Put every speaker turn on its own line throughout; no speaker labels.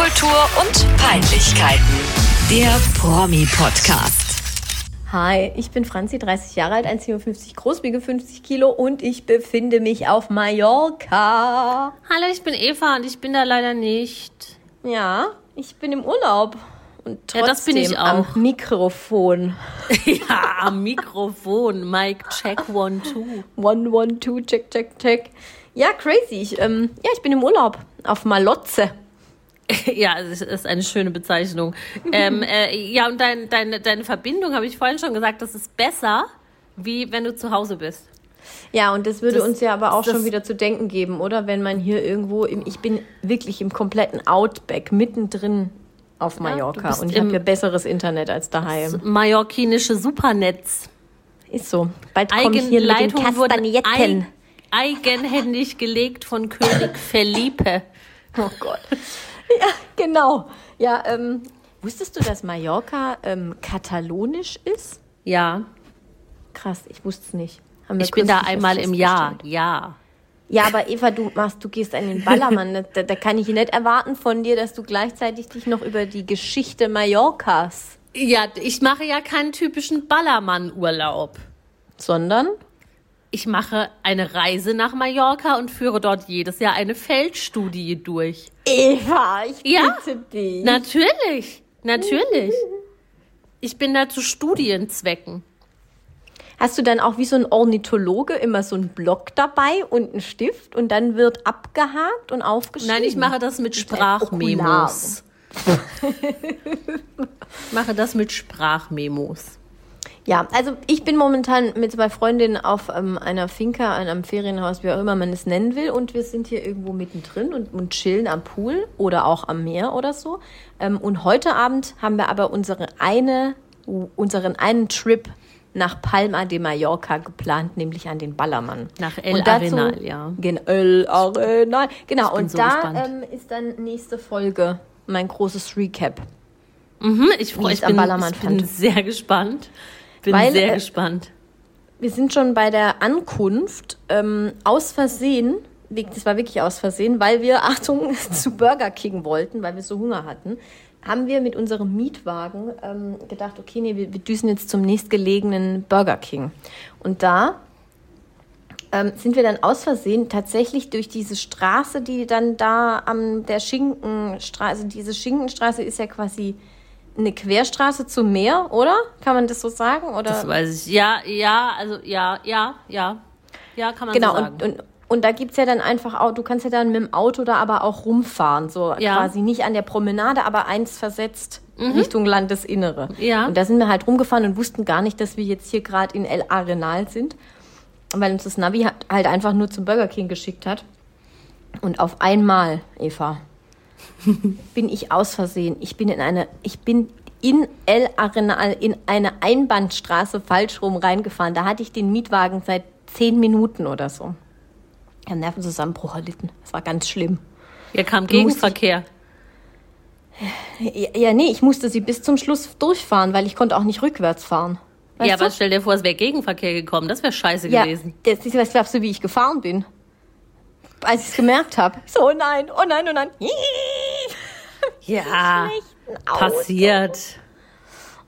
Popkultur und Peinlichkeiten. Der Promi-Podcast.
Hi, ich bin Franzi, 30 Jahre alt, 1,57 groß, wiege 50 Kilo und ich befinde mich auf Mallorca.
Hallo, ich bin Eva und ich bin da leider nicht.
Ja, ich bin im Urlaub. Und trotzdem
Ja, das bin ich
am
auch.
Mikrofon.
ja, am Mikrofon. Mike, check one, two.
One, one, two, check, check, check. Ja, crazy. Ich, ähm, ja, ich bin im Urlaub auf Malotze.
ja, das ist eine schöne Bezeichnung. ähm, äh, ja, und dein, deine, deine Verbindung, habe ich vorhin schon gesagt, das ist besser, wie wenn du zu Hause bist.
Ja, und das würde
Das-
uns ja aber auch
das-
schon wieder zu denken geben, oder? Wenn man hier irgendwo im, ich bin wirklich im kompletten Outback, mittendrin auf Mallorca.
bist
und ich habe hier besseres Internet als daheim.
Mallorquinische Supernetz.
Ist so. Bald komme ich hier mit den
ei- eigenhändig gelegt von König Felipe.
Oh Gott. Ja, genau. Ja, ähm, wusstest du, dass Mallorca ähm, katalonisch ist?
Ja,
Krass, ich wusste es nicht. Haben
ich bin da einmal im Jahr. Ja.
Ja, aber Eva, du machst, du gehst an den Ballermann. Da, da kann ich nicht erwarten von dir, dass du gleichzeitig dich noch über die Geschichte Mallorcas,
Ja, ich mache ja keinen typischen Ballermann-Urlaub.
sondern
Ich mache eine Reise nach Mallorca und führe dort jedes Jahr eine Feldstudie durch.
Eva, ich
Ja.
bitte dich.
Natürlich, natürlich. Ich bin da zu Studienzwecken.
Hast du dann auch wie so ein Ornithologe immer so einen Block dabei und einen Stift und dann wird abgehakt und aufgeschrieben?
Nein, ich mache das mit Sprachmemos. Ich mache das mit Sprachmemos.
Ja, also ich bin momentan mit zwei Freundinnen auf ähm, einer Finca, einem Ferienhaus, wie auch immer man es nennen will. Und wir sind hier irgendwo mittendrin und, und chillen am Pool oder auch am Meer oder so. Ähm, und heute Abend haben wir aber unsere eine, unseren einen Trip nach Palma de Mallorca geplant, nämlich an den Ballermann.
Nach El
Und dazu-
Arenal, ja.
Genau, El Arenal. Genau, und
so
da ähm, ist dann nächste Folge mein großes Recap.
Mhm, ich freue
ich's
ich bin, ich bin sehr gespannt. Bin
Weil,
sehr
äh,
gespannt.
Wir sind schon bei der Ankunft ähm, aus Versehen, das war wirklich aus Versehen, weil wir, Achtung, zu Burger King wollten, weil wir so Hunger hatten, haben wir mit unserem Mietwagen ähm, gedacht, okay, nee, wir, wir düsen jetzt zum nächstgelegenen Burger King. Und da ähm, sind wir dann aus Versehen tatsächlich durch diese Straße, die dann da am der Schinkenstraße, diese Schinkenstraße ist ja quasi eine Querstraße zum Meer, oder? Kann man das so sagen? Oder?
Das weiß ich. Ja, ja, also ja, ja, ja. Ja, kann man
Genau,
so sagen.
und, und, und da gibt's ja dann einfach auch, du kannst ja dann mit dem Auto da aber auch rumfahren, so
Ja.
quasi nicht an der Promenade, aber eins versetzt Richtung Landesinnere.
Mhm. Ja.
Und da sind wir halt rumgefahren und wussten gar nicht, dass wir jetzt hier gerade in El Arenal sind, weil uns das Navi halt einfach nur zum Burger King geschickt hat. Und auf einmal, Eva, bin ich aus Versehen, ich bin in eine, ich bin in El Arenal in eine Einbahnstraße falsch rum reingefahren. Da hatte ich den Mietwagen seit zehn Minuten oder so. Ich habe Nervenzusammenbruch erlitten. Das war ganz schlimm.
Hier kam Gegenverkehr.
Ja, ja, nee, ich musste sie bis zum Schluss durchfahren, weil ich konnte auch nicht rückwärts fahren. Weißt
ja,
du?
aber stell dir vor, es wäre Gegenverkehr gekommen. Das wäre scheiße
ja,
gewesen.
das ist, was glaubst du, wie ich gefahren bin? Als ich es gemerkt habe. So, oh nein, oh nein, oh nein.
Ja, passiert.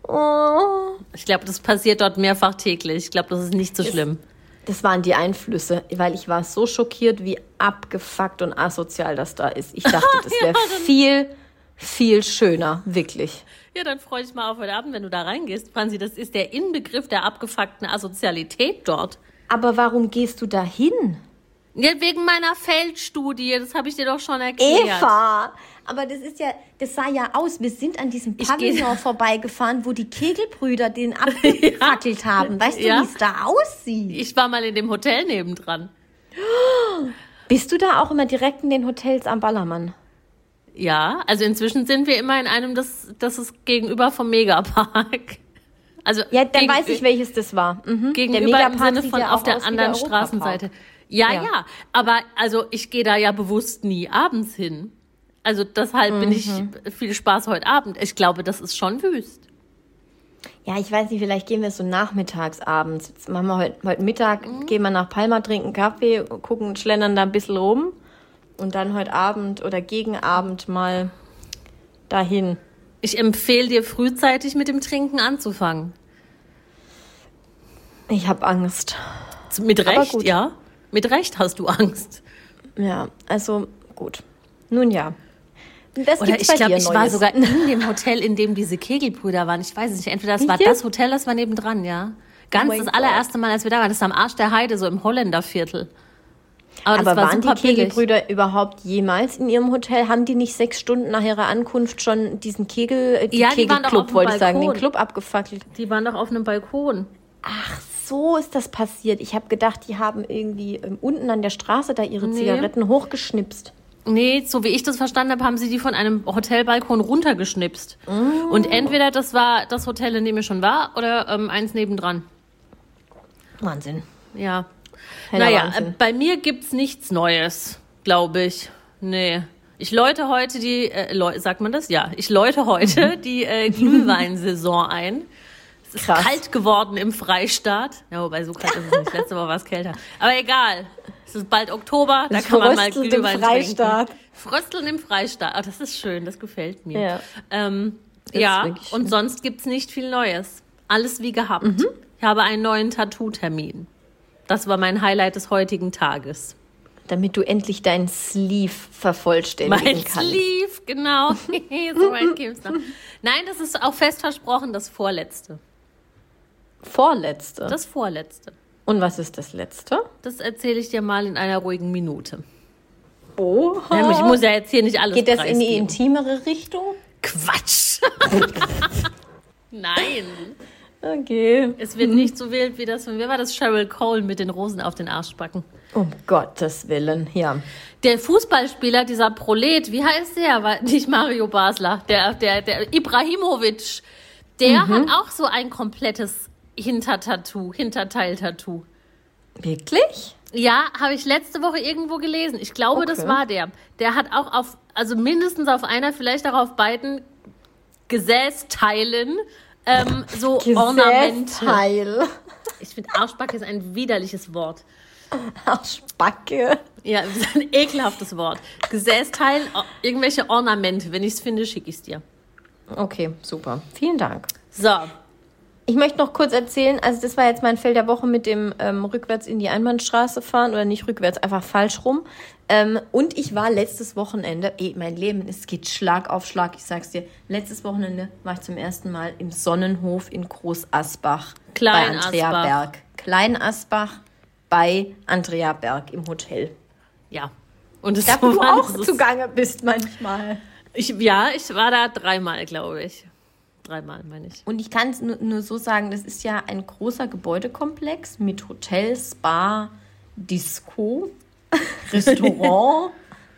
Oh.
Ich glaube, das passiert dort mehrfach täglich. Ich glaube, das ist nicht so schlimm.
Das waren die Einflüsse, weil ich war so schockiert, wie abgefuckt und asozial das da ist. Ich dachte, das wäre viel, viel schöner, wirklich.
Ja, dann freue ich mal auf heute Abend, wenn du da reingehst. Franzi, das ist der Inbegriff der abgefuckten Asozialität dort.
Aber warum gehst du da hin?
Ja, wegen meiner Feldstudie, das habe ich dir doch schon erklärt.
Eva! Aber das ist ja, das sah ja aus. Wir sind an diesem Pavillon vorbeigefahren, wo die Kegelbrüder den abgefackelt haben. Weißt du,
Ja.
wie es da aussieht?
Ich war mal in dem Hotel nebendran.
Bist du da auch immer direkt in den Hotels am Ballermann?
Ja, also inzwischen sind wir immer in einem, das, das ist gegenüber vom Megapark. Also
Ja, dann
gegen-
weiß ich, welches das war. Mhm.
gegenüber im
Megapark
Sinne
sieht
von
ja
auf der anderen. Straßenseite. Ja,
Ja.
ja, aber also ich gehe da ja bewusst nie abends hin. Also deshalb bin ich
Mhm.
viel Spaß heute Abend. Ich glaube, das ist schon wüst.
Ja, ich weiß nicht, vielleicht gehen wir so nachmittags, abends. Jetzt machen wir heute, heute Mittag, gehen wir nach Palma, trinken Kaffee, gucken, schlendern da ein bisschen rum. Und dann heute Abend oder gegen Abend mal dahin.
Ich empfehle dir frühzeitig mit dem Trinken anzufangen.
Ich habe Angst.
Mit Recht, ja. Mit Recht hast du Angst.
Ja, also gut. Nun ja. Das
Oder
gibt's
ich glaube, ich war
Neues.
sogar in dem Hotel, in dem diese Kegelbrüder waren. Ich weiß es nicht. Entweder das war das Hotel, das war nebendran, ja. Ganz
Oh
das allererste Mal, als wir da waren. Das ist am Arsch der Heide, so im Holländerviertel. Aber, das
Aber
war
waren die
super billig.
Kegelbrüder überhaupt jemals in ihrem Hotel? Haben die nicht sechs Stunden nach ihrer Ankunft schon diesen Kegel, äh, die
Ja,
Kegelclub, wollte ich sagen, den. Club abgefackelt?
Die waren doch auf einem Balkon.
Ach, so ist das passiert. Ich habe gedacht, die haben irgendwie ähm, unten an der Straße da ihre
Nee.
Zigaretten hochgeschnipst.
Nee, so wie ich das verstanden habe, haben sie die von einem Hotelbalkon runtergeschnipst.
Oh.
Und entweder das war das Hotel, in dem ich schon war, oder ähm, eins nebendran.
Wahnsinn.
Ja.
Heller
naja,
Wahnsinn.
äh, bei mir gibt's nichts Neues, glaube ich. Nee. Ich läute heute die, äh, läu- sagt man das? Ja. Ich läute heute die äh, Glühweinsaison ein. Es ist
Krass.
kalt geworden im Freistaat. Ja, wobei so kalt ist es nicht. Letzte Woche war es kälter. Aber egal. Es ist bald Oktober, da
Es
kann man mal
fröstelt im
Glühwein
Freistaat.
trinken. Frösteln im Freistaat. Ah, das ist schön, das gefällt mir.
Ja.
Ähm, ja, und sonst gibt's nicht viel Neues. Alles wie gehabt.
Mhm.
Ich habe einen neuen Tattoo-Termin. Das war mein Highlight des heutigen Tages.
Damit du endlich deinen Sleeve vervollständigen
Mein
kannst.
Sleeve, genau. so weit. Nein, das ist auch fest versprochen, das vorletzte.
Vorletzte.
Das vorletzte.
Und was ist das letzte?
Das erzähle ich dir mal in einer ruhigen Minute. Ja, Ich muss ja jetzt hier nicht alles
Geht das in die intimere Richtung?
Quatsch! Nein,
Okay.
es wird nicht so wild wie das von, wer war das? Cheryl Cole mit den Rosen auf den Arschbacken.
Um Gottes Willen, ja.
Der Fußballspieler, dieser Prolet, wie heißt der? War nicht Mario Basler, der, der, der Ibrahimovic. Der hat auch so ein komplettes Hintertattoo, Hinterteil-Tattoo.
Wirklich?
Ja, habe ich letzte Woche irgendwo gelesen. Ich glaube, das
Okay.
war der. Der hat auch auf, also mindestens auf einer, vielleicht auch auf beiden Gesäßteilen ähm, so Ornamente.
Gesäßteil.
Ich finde, Arschbacke ist ein widerliches Wort.
Arschbacke.
Ja, es ist ein ekelhaftes Wort. Gesäßteil, irgendwelche Ornamente. Wenn ich es finde, schicke ich es dir.
Okay, super. Vielen Dank.
So,
Ich möchte noch kurz erzählen, also das war jetzt mein Feld der Woche mit dem ähm, rückwärts in die Einbahnstraße fahren oder nicht rückwärts, einfach falsch rum. Ähm, und ich war letztes Wochenende, ey, mein Leben, es geht Schlag auf Schlag, ich sag's dir. Letztes Wochenende war ich zum ersten Mal im Sonnenhof in Groß Asbach
Klein
bei Andrea
Asbach.
Berg. Klein Asbach bei Andrea Berg im Hotel.
ja. Und es
Da wo du auch zugange bist manchmal.
Ich, ja, ich war da dreimal, glaube ich. Dreimal, meine ich.
Und ich kann es nur, nur so sagen, das ist ja ein großer Gebäudekomplex mit Hotel, Spa, Disco, Restaurant,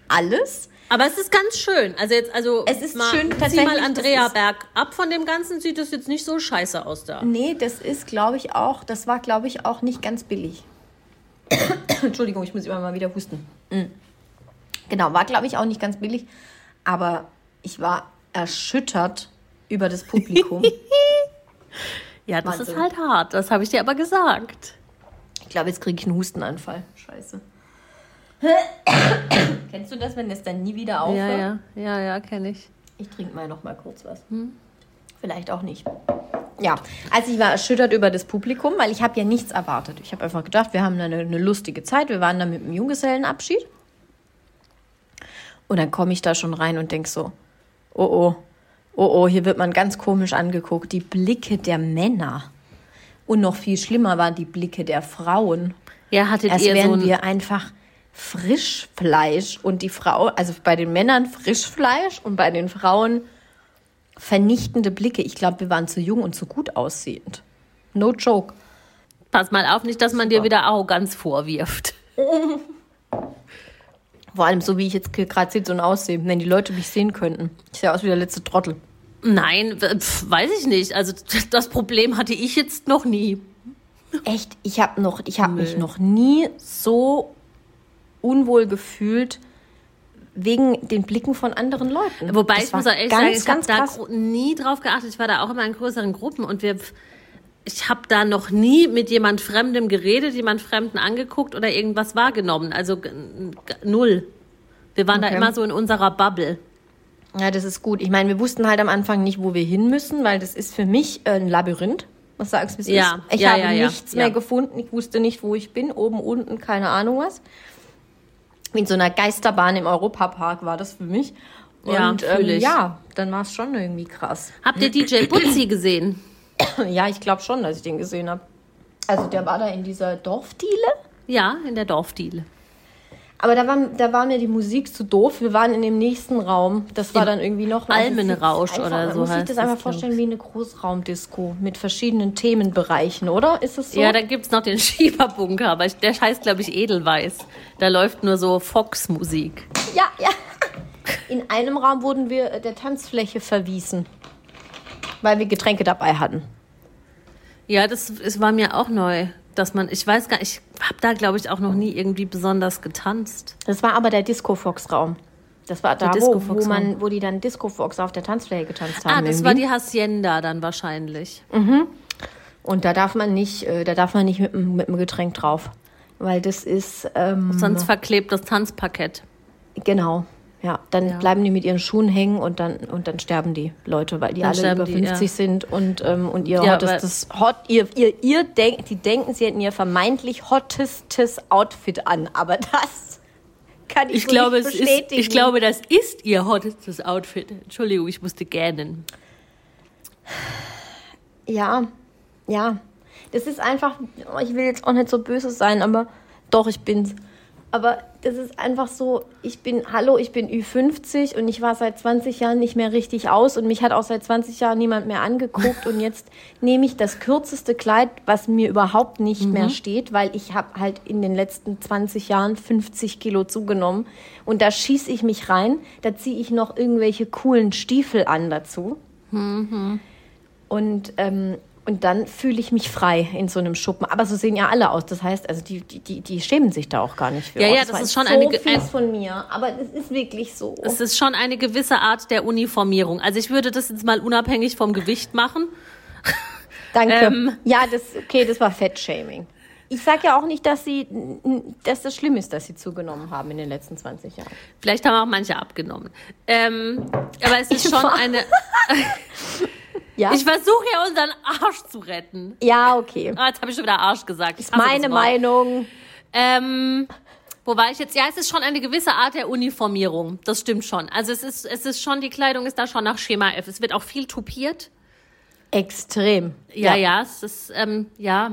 alles.
Aber es ist ganz schön. Also jetzt, also
Es ist
mal,
schön, tatsächlich,
mal Andrea Berg ab von dem Ganzen, sieht es jetzt nicht so scheiße aus da.
Nee, das ist, glaube ich, auch, das war, glaube ich, auch nicht ganz billig. Entschuldigung, ich muss immer mal wieder husten. Mm. Genau, war, glaube ich, auch nicht ganz billig. Aber ich war erschüttert über das Publikum.
Ja, das
Wahnsinn.
ist halt hart. Das habe ich dir aber gesagt.
ich glaube, jetzt kriege ich einen Hustenanfall. Scheiße. Kennst du das, wenn es dann nie wieder aufhört?
Ja, ja, ja, ja, kenne ich.
Ich trinke mal noch mal kurz was. Vielleicht auch nicht. Ja, also ich war erschüttert über das Publikum, weil ich habe ja nichts erwartet. Ich habe einfach gedacht, wir haben eine, eine lustige Zeit. Wir waren da mit einem Junggesellenabschied. Und dann komme ich da schon rein und denk so, oh oh, oh oh, hier wird man ganz komisch angeguckt. Die Blicke der Männer. Und noch viel schlimmer waren die Blicke der Frauen.
Ja, hattet
Als
ihr so
wären
ein,
wir einfach Frischfleisch und die Frau, also bei den Männern Frischfleisch und bei den Frauen vernichtende Blicke. Ich glaube, wir waren zu jung und zu gut aussehend. No joke.
Pass mal auf, nicht, dass man dir wieder Arroganz vorwirft.
Vor allem so, wie ich jetzt gerade sehe, so ein Aussehen. Wenn die Leute mich sehen könnten. Ich sehe aus wie der letzte Trottel.
Nein, pf, weiß ich nicht. Also das Problem hatte ich jetzt noch nie.
Echt, ich habe noch, ich habe mich noch nie so unwohl gefühlt wegen den Blicken von anderen Leuten.
Wobei
Das
ich muss auch ehrlich
ganz,
sagen, ich habe da nie drauf geachtet. Ich war da auch immer in größeren Gruppen und wir, ich habe da noch nie mit jemand Fremdem geredet, jemand Fremden angeguckt oder irgendwas wahrgenommen. Also null. Wir waren da
Okay.
immer so in unserer Bubble.
Ja, das ist gut. Ich meine, wir wussten halt am Anfang nicht, wo wir hin müssen, weil das ist für mich äh, ein Labyrinth. Was sagst du,
Ja?
Ich
ja,
habe
ja, ja,
nichts mehr
ja.
gefunden. Ich wusste nicht, wo ich bin. Oben, unten, keine Ahnung was. In so einer Geisterbahn im Europapark war das für mich.
Ja,
Und
fühl
ähm, ja, dann war es schon irgendwie krass.
Habt ihr DJ Butzi gesehen?
Ja, ich glaube schon, dass ich den gesehen habe. Also der war da in dieser Dorfdiele.
Ja, in der Dorfdiele.
Aber da war, da war mir die Musik zu doof. Wir waren in dem nächsten Raum. Das war
Im
dann irgendwie noch
Almenrausch oder so
Man muss sich das einfach vorstellen wie eine Großraumdisco mit verschiedenen Themenbereichen, oder? Ist es so?
Ja, da gibt's noch den Schieberbunker, aber der heißt, glaube ich, Edelweiß. Da läuft nur so Fox-Musik.
ja, ja. In einem Raum wurden wir äh, der Tanzfläche verwiesen, weil wir Getränke dabei hatten.
Ja, das, es war mir auch neu, dass man, ich weiß gar nicht, ich habe da, glaube ich, auch noch nie irgendwie besonders getanzt.
Das war aber der Disco-Fox-Raum. Das war da,
Der
wo, wo, man, wo die dann Disco-Fox auf der Tanzfläche getanzt haben.
Ah, das
irgendwie.
war die Hacienda dann wahrscheinlich.
Und da darf man nicht, äh, da darf man nicht mit, dem- mit dem Getränk drauf. Weil das ist, ähm,
Sonst verklebt das Tanzparkett.
genau. Ja, dann
Ja.
bleiben die mit ihren Schuhen hängen und dann, und dann sterben die Leute, weil die
Dann
alle über
die,
50
ja.
sind und, ähm, und ihr
Ja,
hottestes, hot, ihr, ihr, ihr denk, die denken, sie hätten ihr vermeintlich hottestes Outfit an. Aber das kann ich,
Ich
so
glaube,
nicht
es ist,
bestätigen.
ich glaube, das ist ihr hottestes Outfit. Entschuldigung, ich musste gähnen.
Ja, ja. Das ist einfach, oh, ich will jetzt auch nicht so böse sein, aber doch, ich bin's. Aber das ist einfach so, ich bin, hallo, ich bin Ü50 und ich war seit 20 Jahren nicht mehr richtig aus und mich hat auch seit 20 Jahren niemand mehr angeguckt und jetzt nehme ich das kürzeste Kleid, was mir überhaupt nicht mehr steht, weil ich habe halt in den letzten 20 Jahren 50 Kilo zugenommen und da schieße ich mich rein, da ziehe ich noch irgendwelche coolen Stiefel an dazu. Und, ähm, und dann fühle ich mich frei in so einem Schuppen. Aber so sehen ja alle aus. Das heißt, also die, die, die, schämen sich da auch gar nicht für.
Ja,
Oh,
ja, das
war
ist schon
so
eine ein-
von mir. Aber es ist wirklich so.
Es ist schon eine gewisse Art der Uniformierung. Also ich würde das jetzt mal unabhängig vom Gewicht machen.
Danke.
ähm,
ja, das, okay, das war Fettshaming. Ich sage ja auch nicht, dass sie, dass das schlimm ist, dass sie zugenommen haben in den letzten 20 Jahren.
Vielleicht haben auch manche abgenommen. Ähm, aber es ist schon eine.
Ja,
Ich versuche ja unseren Arsch zu retten.
ja okay.
Ah, jetzt habe ich schon wieder Arsch gesagt.
Ist meine. Meinung.
Ähm, wo war ich jetzt? Ja, es ist schon eine gewisse Art der Uniformierung. Das stimmt schon. Also es ist, es ist schon, die Kleidung ist da schon nach Schema F. Es wird auch viel tupiert.
Extrem.
Ja, ja, es ist, ähm, ja.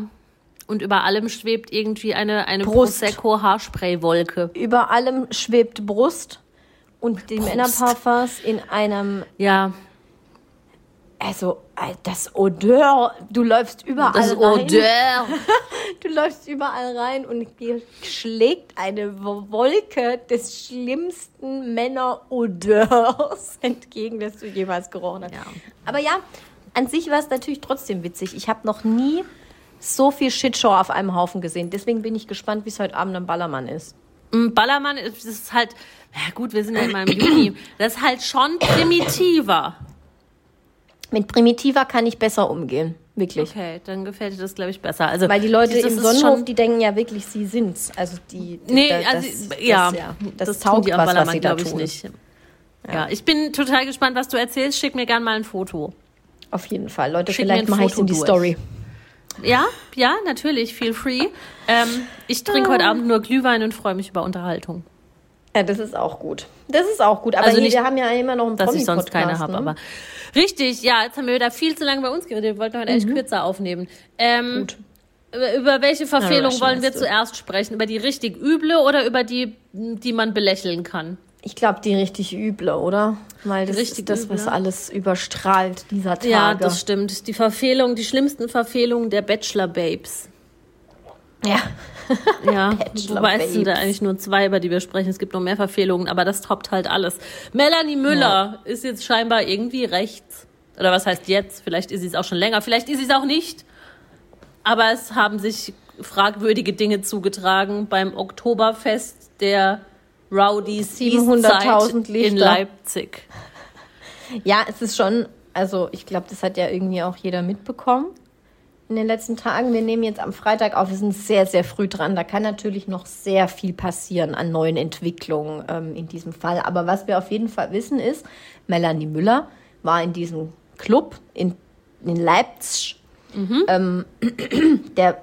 Und über allem schwebt irgendwie eine, eine. Prosecco-Haarspray-Wolke.
Über allem schwebt Brust und die
Brust.
Männerparfums in einem
Ja,
Also, äh, das Odeur, du läufst überall
das
rein.
Odeur.
Du läufst überall rein und dir schlägt eine Wolke des schlimmsten Männerodeurs entgegen, das du jemals gerochen hast.
Ja.
Aber ja, an sich war es natürlich trotzdem witzig. Ich habe noch nie so viel Shitshow auf einem Haufen gesehen. Deswegen bin ich gespannt, wie es heute Abend am Ballermann ist.
Mm, Ballermann ist, das ist halt, ja gut, wir sind ja immer im Juni. Das ist halt schon primitiver.
Mit Primitiver kann ich besser umgehen. Wirklich.
Okay, dann gefällt dir das, glaube ich, besser. Also,
Weil die Leute im Sonnenhof, die denken ja wirklich, sie sind's. Also die,
Nee,
da-
also,
das,
ja,
das,
das,
taugt
tun die am
was, was
Ballermann,
sie da
glaube ich,
tun.
nicht. Ja. ich bin total gespannt, was du erzählst. Schick mir gern mal ein Foto.
Auf jeden Fall. Leute,
Schick
vielleicht mache ich in die
durch.
Story.
Ja, ja, natürlich, feel free. Ähm, ich trinke
Ah.
heute Abend nur Glühwein und freue mich über Unterhaltung.
Ja, das ist auch gut. Das ist auch gut. Aber
Also
hier,
nicht,
wir haben ja immer noch einen
Dass ich sonst keine habe,
ne?
aber richtig, ja, jetzt haben wir wieder viel zu lange bei uns geredet. Wir wollten heute echt kürzer aufnehmen. Ähm,
Mhm. Gut.
Über, welche Verfehlung
Russian
wollen wir
du.
zuerst sprechen? Über die richtig üble oder über die, die man belächeln kann?
Ich glaube, die richtig üble, oder? Weil das
Richtig
ist das, was
üble.
alles überstrahlt dieser Tage.
Ja, das stimmt. Die Verfehlung, die schlimmsten Verfehlungen der Bachelor-Babes.
Ja.
Ja, wobei es sind da eigentlich nur zwei, über die wir sprechen. Es gibt noch mehr Verfehlungen, aber das toppt halt alles. Melanie Müller ist jetzt scheinbar irgendwie rechts. Oder was heißt jetzt? Vielleicht ist sie es auch schon länger, vielleicht ist sie es auch nicht. Aber es haben sich fragwürdige Dinge zugetragen beim Oktoberfest der Rowdies
700.000
in. Leipzig.
ja, es ist schon, also ich glaube, das hat ja irgendwie auch jeder mitbekommen. In den letzten Tagen. Wir nehmen jetzt am Freitag auf, wir sind sehr, sehr früh dran. Da kann natürlich noch sehr viel passieren an neuen Entwicklungen ähm, in diesem Fall. Aber was wir auf jeden Fall wissen ist, Melanie Müller war in diesem Club in, in Leipzig, mhm. ähm, der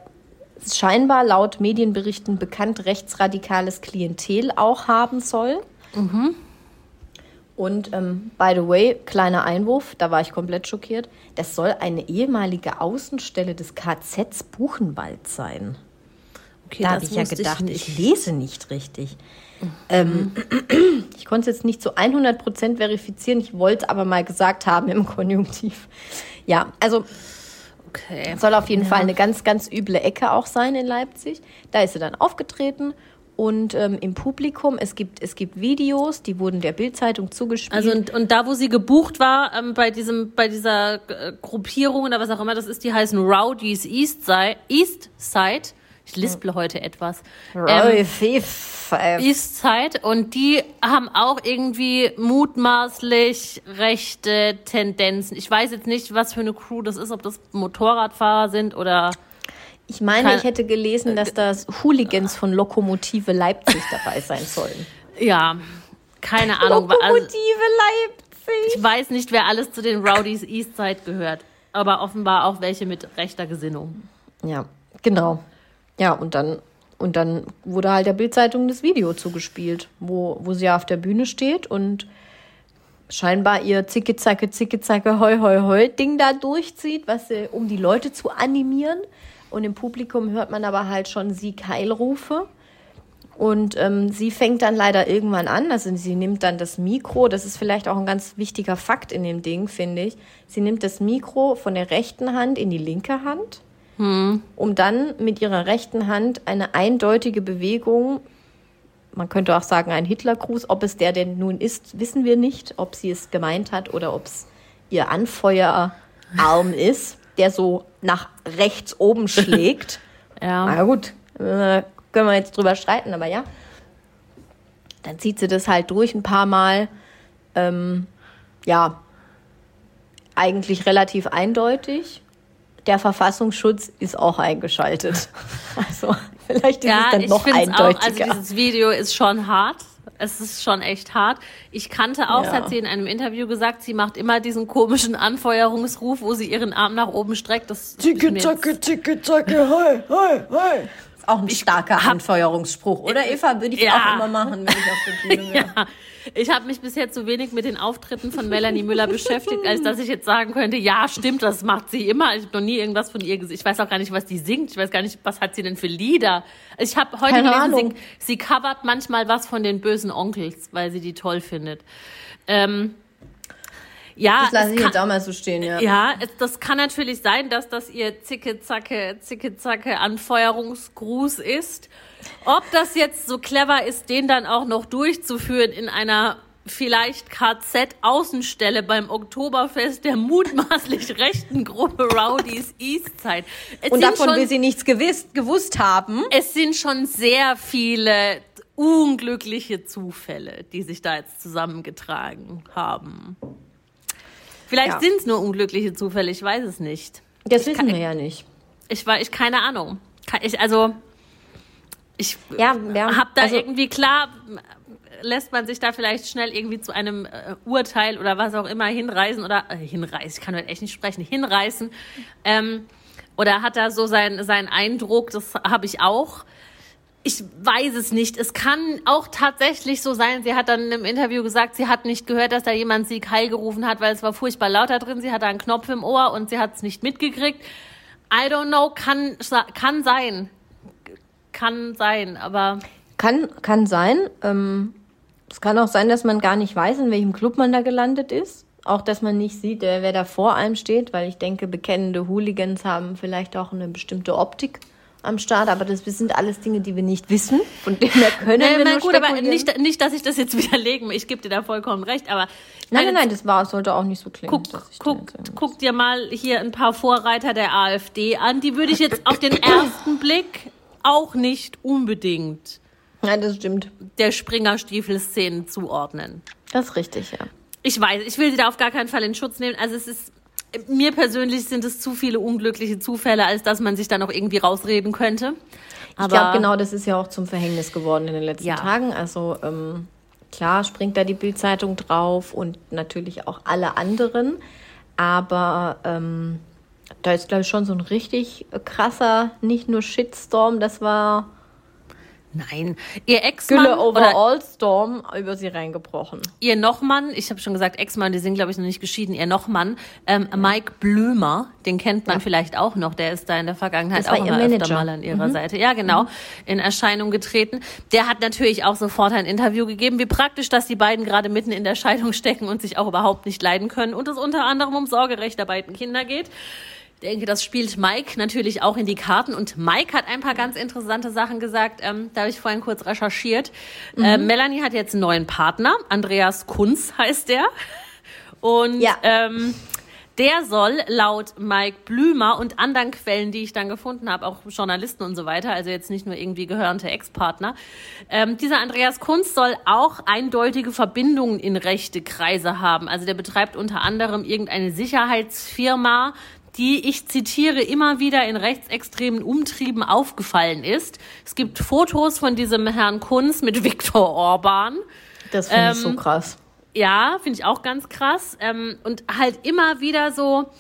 scheinbar laut Medienberichten bekannt rechtsradikales Klientel auch haben soll. Mhm. Und ähm, by the way, kleiner Einwurf, da war ich komplett schockiert. Das soll eine ehemalige Außenstelle des KZs Buchenwald sein. Okay, da habe ich ja gedacht, ich, ich, lese nicht richtig. Mhm. Ähm, ich konnte es jetzt nicht zu 100% verifizieren, ich wollte es aber mal gesagt haben im Konjunktiv. Ja, also okay. soll auf jeden ja. Fall eine ganz, ganz üble Ecke auch sein in Leipzig. Da ist sie dann aufgetreten und ähm, im Publikum. Es gibt, es gibt Videos, die wurden der Bildzeitung zugespielt.
Also und, und da, wo sie gebucht war, ähm, bei diesem, bei dieser äh, Gruppierung oder was auch immer das ist, die heißen Rowdies East Side. East Side. Ich lisple heute etwas. Ähm, East Side und die haben auch irgendwie mutmaßlich rechte Tendenzen. Ich weiß jetzt nicht, was für eine Crew das ist, ob das Motorradfahrer sind oder
ich meine, ich hätte gelesen, dass das Hooligans von Lokomotive Leipzig dabei sein sollen.
Ja, keine Ahnung.
Also Lokomotive also, Leipzig.
Ich weiß nicht, wer alles zu den Rowdies Eastside gehört, aber offenbar auch welche mit rechter Gesinnung.
Ja, genau. Ja, und dann und dann wurde halt der Bildzeitung das Video zugespielt, wo, wo sie ja auf der Bühne steht und scheinbar ihr Zicke, Zacke, Zicke, Zacke, Heu, Heu, Heu Ding da durchzieht, was sie, um die Leute zu animieren. Und im Publikum hört man aber halt schon Sieg-Heilrufe. Und ähm, sie fängt dann leider irgendwann an, also sie nimmt dann das Mikro, das ist vielleicht auch ein ganz wichtiger Fakt in dem Ding, finde ich. Sie nimmt das Mikro von der rechten Hand in die linke Hand, hm. um dann mit ihrer rechten Hand eine eindeutige Bewegung, man könnte auch sagen ein Hitlergruß, ob es der denn nun ist, wissen wir nicht, ob sie es gemeint hat oder ob es ihr Anfeuerarm ist der so nach rechts oben schlägt. ja. Na gut, äh, können wir jetzt drüber streiten, aber ja. Dann zieht sie das halt durch ein paar Mal. Ähm, ja, eigentlich relativ eindeutig. Der Verfassungsschutz ist auch eingeschaltet. Also vielleicht ist ja, es dann noch eindeutiger. Auch,
also dieses Video ist schon hart. Es ist schon echt hart. Ich kannte auch, ja. hat sie in einem Interview gesagt, sie macht immer diesen komischen Anfeuerungsruf, wo sie ihren Arm nach oben streckt. Das
ticke, zacke, ticke, zacke, hoi, hoi, hoi. Ist auch ein starker Anfeuerungsspruch, oder Eva? Würde ich ja. auch immer machen, wenn ich auf der Bühne wäre. ja.
Ich habe mich bisher zu wenig mit den Auftritten von Melanie Müller beschäftigt, als dass ich jetzt sagen könnte, ja, stimmt, das macht sie immer. Ich habe noch nie irgendwas von ihr gesehen. Ich weiß auch gar nicht, was die singt. Ich weiß gar nicht, was hat sie denn für Lieder. Ich habe heute Keine gelesen, sie, sie covert manchmal was von den bösen Onkels, weil sie die toll findet. Ähm, ja,
das lasse ich kann, jetzt auch mal so stehen, ja.
Ja, es, das kann natürlich sein, dass das ihr Zicke-Zacke, Zicke-Zacke Anfeuerungsgruß ist. Ob das jetzt so clever ist, den dann auch noch durchzuführen in einer vielleicht KZ-Außenstelle beim Oktoberfest der mutmaßlich rechten Gruppe Rowdies Eastside.
Es Und davon schon, will sie nichts gewiss, gewusst haben.
Es sind schon sehr viele unglückliche Zufälle, die sich da jetzt zusammengetragen haben. Vielleicht ja. sind es nur unglückliche Zufälle, ich weiß es nicht.
Das ich wissen kann, wir ja nicht.
Ich war, ich keine Ahnung. Ich, also ich ja, ja, habe da also, irgendwie klar, lässt man sich da vielleicht schnell irgendwie zu einem äh, Urteil oder was auch immer hinreißen oder äh, hinreißen, ich kann heute echt nicht sprechen, hinreißen. Ähm, oder hat da so sein, sein Eindruck, das habe ich auch. Ich weiß es nicht. Es kann auch tatsächlich so sein. Sie hat dann im Interview gesagt, sie hat nicht gehört, dass da jemand Sieg Heil gerufen hat, weil es war furchtbar laut da drin. Sie hatte einen Knopf im Ohr und sie hat es nicht mitgekriegt. I don't know, kann, kann sein kann sein, aber.
Kann, kann sein. Ähm, es kann auch sein, dass man gar nicht weiß, in welchem Club man da gelandet ist. Auch, dass man nicht sieht, äh, wer da vor einem steht, weil ich denke, bekennende Hooligans haben vielleicht auch eine bestimmte Optik am Start, aber das sind alles Dinge, die wir nicht wissen. Von denen wir können
nein, wir nein, gut, aber nicht, nicht, dass ich das jetzt widerlegen. Ich gebe dir da vollkommen recht, aber
nein, nein, nein, das war, sollte auch nicht so klingen.
Guck, guck, guck dir mal hier ein paar Vorreiter der AfD an. Die würde ich jetzt auf den ersten Blick auch nicht unbedingt
ja, das stimmt.
der Springerstiefel-Szenen zuordnen.
Das ist richtig, ja.
Ich weiß, ich will sie da auf gar keinen Fall in Schutz nehmen. Also es ist, mir persönlich sind es zu viele unglückliche Zufälle, als dass man sich da noch irgendwie rausreden könnte.
Aber ich glaube, genau das ist ja auch zum Verhängnis geworden in den letzten ja. Tagen. Also ähm, klar springt da die Bildzeitung drauf und natürlich auch alle anderen. Aber ähm, da ist, glaube ich, schon so ein richtig krasser, nicht nur Shitstorm, das war
Nein, ihr Ex-Mann
Overall Storm über sie reingebrochen.
Ihr Nochmann, ich habe schon gesagt Ex-Mann, die sind glaube ich noch nicht geschieden. Ihr Nochmann, ähm, Mike Blömer, den kennt man ja. vielleicht auch noch. Der ist da in der Vergangenheit das auch immer öfter mal an ihrer mhm. Seite. Ja, genau, mhm. in Erscheinung getreten. Der hat natürlich auch sofort ein Interview gegeben. Wie praktisch, dass die beiden gerade mitten in der Scheidung stecken und sich auch überhaupt nicht leiden können und es unter anderem um Sorgerecht der beiden Kinder geht denke, das spielt Mike natürlich auch in die Karten. Und Mike hat ein paar ganz interessante Sachen gesagt. Ähm, da habe ich vorhin kurz recherchiert. Mhm. Äh, Melanie hat jetzt einen neuen Partner. Andreas Kunz heißt der. Und ja. ähm, der soll laut Mike Blümer und anderen Quellen, die ich dann gefunden habe, auch Journalisten und so weiter, also jetzt nicht nur irgendwie gehörende Ex-Partner, ähm, dieser Andreas Kunz soll auch eindeutige Verbindungen in rechte Kreise haben. Also der betreibt unter anderem irgendeine Sicherheitsfirma, die, ich zitiere, immer wieder in rechtsextremen Umtrieben aufgefallen ist. Es gibt Fotos von diesem Herrn Kunz mit Viktor Orban.
Das finde ähm, ich so ähm, krass.
Ja, finde ich auch ganz krass. Ähm, und halt immer wieder so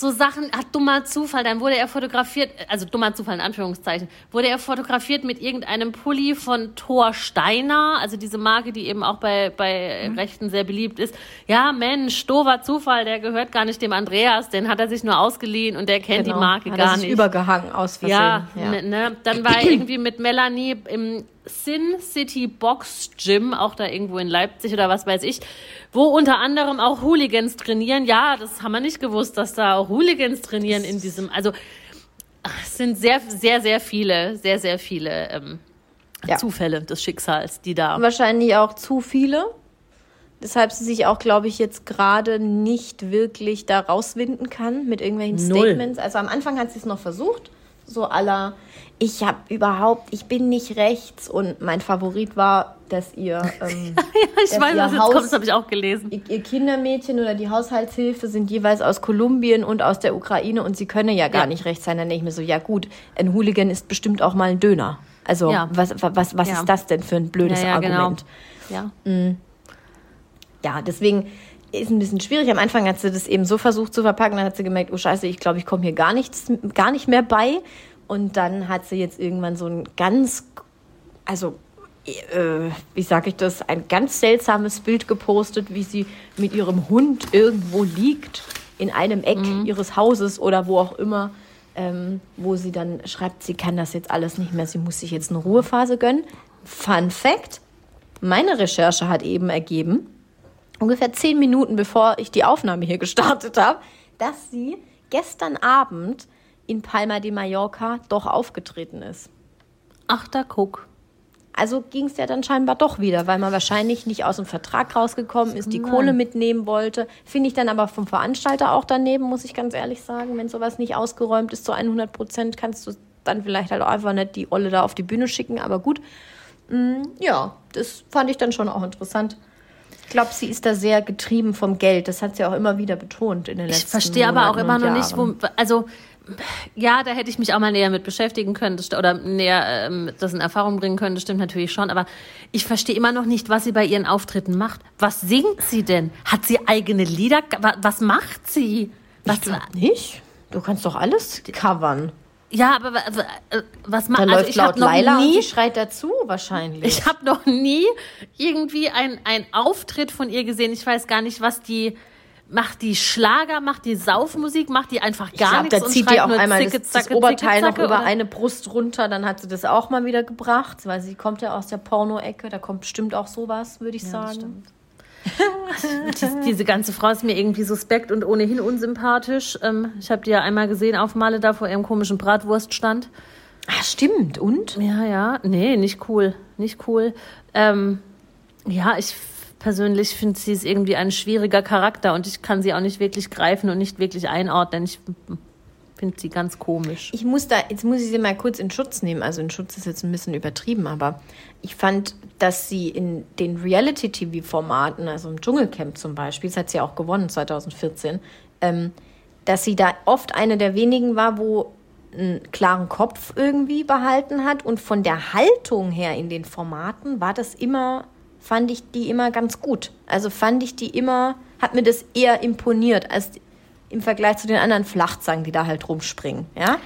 so Sachen, hat dummer Zufall, dann wurde er fotografiert, also dummer Zufall in Anführungszeichen, wurde er fotografiert mit irgendeinem Pulli von Thor Steiner, also diese Marke, die eben auch bei, bei mhm. Rechten sehr beliebt ist. Ja, Mensch, doofer Zufall, der gehört gar nicht dem Andreas, den hat er sich nur ausgeliehen und der kennt genau. die Marke
hat
gar
er sich
nicht.
übergehangen aus Versehen.
Ja, ja. Ne, ne? dann war er irgendwie mit Melanie im Sin City Box Gym, auch da irgendwo in Leipzig oder was weiß ich, wo unter anderem auch Hooligans trainieren. Ja, das haben wir nicht gewusst, dass da auch Hooligans trainieren in diesem. Also es sind sehr, sehr, sehr viele, sehr, sehr viele ähm, ja. Zufälle des Schicksals, die da.
Wahrscheinlich auch zu viele. Deshalb sie sich auch, glaube ich, jetzt gerade nicht wirklich da rauswinden kann mit irgendwelchen Null. Statements. Also am Anfang hat sie es noch versucht, so aller ich habe überhaupt, ich bin nicht rechts und mein Favorit war, dass ihr, ähm,
ja, ich weiß, was jetzt kommt, das habe ich auch gelesen.
Ihr, ihr, Kindermädchen oder die Haushaltshilfe sind jeweils aus Kolumbien und aus der Ukraine und sie können ja gar ja. nicht rechts sein. Dann denke ich mir so, ja gut, ein Hooligan ist bestimmt auch mal ein Döner. Also ja. was, was, was ist das denn für ein blödes genau. Argument? Genau. Ja. Mhm. ja, deswegen ist ein bisschen schwierig. Am Anfang hat sie das eben so versucht zu verpacken, dann hat sie gemerkt, oh scheiße, ich glaube, ich komme hier gar nichts, gar nicht mehr bei. Und dann hat sie jetzt irgendwann so ein ganz, also äh, wie sage ich das, ein ganz seltsames Bild gepostet, wie sie mit ihrem Hund irgendwo liegt, in einem Eck mhm. ihres Hauses oder wo auch immer, ähm, wo sie dann schreibt, sie kann das jetzt alles nicht mehr, sie muss sich jetzt eine Ruhephase gönnen. Fun Fact, meine Recherche hat eben ergeben, ungefähr zehn Minuten bevor ich die Aufnahme hier gestartet habe, dass sie gestern Abend in Palma de Mallorca doch aufgetreten ist.
Ach, da guck.
Also ging es ja dann scheinbar doch wieder, weil man wahrscheinlich nicht aus dem Vertrag rausgekommen ist, die Nein. Kohle mitnehmen wollte. Finde ich dann aber vom Veranstalter auch daneben, muss ich ganz ehrlich sagen. Wenn sowas nicht ausgeräumt ist zu 100 Prozent, kannst du dann vielleicht halt auch einfach nicht die Olle da auf die Bühne schicken. Aber gut, mm, ja, das fand ich dann schon auch interessant. Ich glaube, sie ist da sehr getrieben vom Geld. Das hat sie auch immer wieder betont in den letzten Jahren. Ich
verstehe aber auch immer noch nicht, wo, also ja, da hätte ich mich auch mal näher mit beschäftigen können oder näher ähm, das in Erfahrung bringen können, das stimmt natürlich schon. Aber ich verstehe immer noch nicht, was sie bei ihren Auftritten macht. Was singt sie denn? Hat sie eigene Lieder? Was macht sie? Was
ich nicht. Du kannst doch alles covern.
Ja, aber was macht
also ich laut noch Laila nie, und die schreit dazu wahrscheinlich.
Ich habe noch nie irgendwie ein ein Auftritt von ihr gesehen. Ich weiß gar nicht, was die macht die Schlager, macht die Saufmusik, macht die einfach gar nichts.
Da zieht die auch einmal zicke, das, das Oberteil noch über eine Brust runter, dann hat sie das auch mal wieder gebracht, weil sie kommt ja aus der Porno-Ecke, da kommt bestimmt auch sowas, würde ich ja, sagen.
Die, diese ganze Frau ist mir irgendwie suspekt und ohnehin unsympathisch. Ähm, ich habe die ja einmal gesehen auf Male da vor ihrem komischen Bratwurststand.
Ah, stimmt. Und?
Ja, ja. Nee, nicht cool. Nicht cool. Ähm, ja, ich persönlich finde sie ist irgendwie ein schwieriger Charakter und ich kann sie auch nicht wirklich greifen und nicht wirklich einordnen. Ich Finde sie ganz komisch.
Ich muss da, jetzt muss ich sie mal kurz in Schutz nehmen. Also in Schutz ist jetzt ein bisschen übertrieben, aber ich fand, dass sie in den Reality-TV-Formaten, also im Dschungelcamp zum Beispiel, das hat sie auch gewonnen 2014, ähm, dass sie da oft eine der wenigen war, wo einen klaren Kopf irgendwie behalten hat und von der Haltung her in den Formaten war das immer, fand ich die immer ganz gut. Also fand ich die immer, hat mir das eher imponiert als im Vergleich zu den anderen Flachzangen, die da halt rumspringen, ja.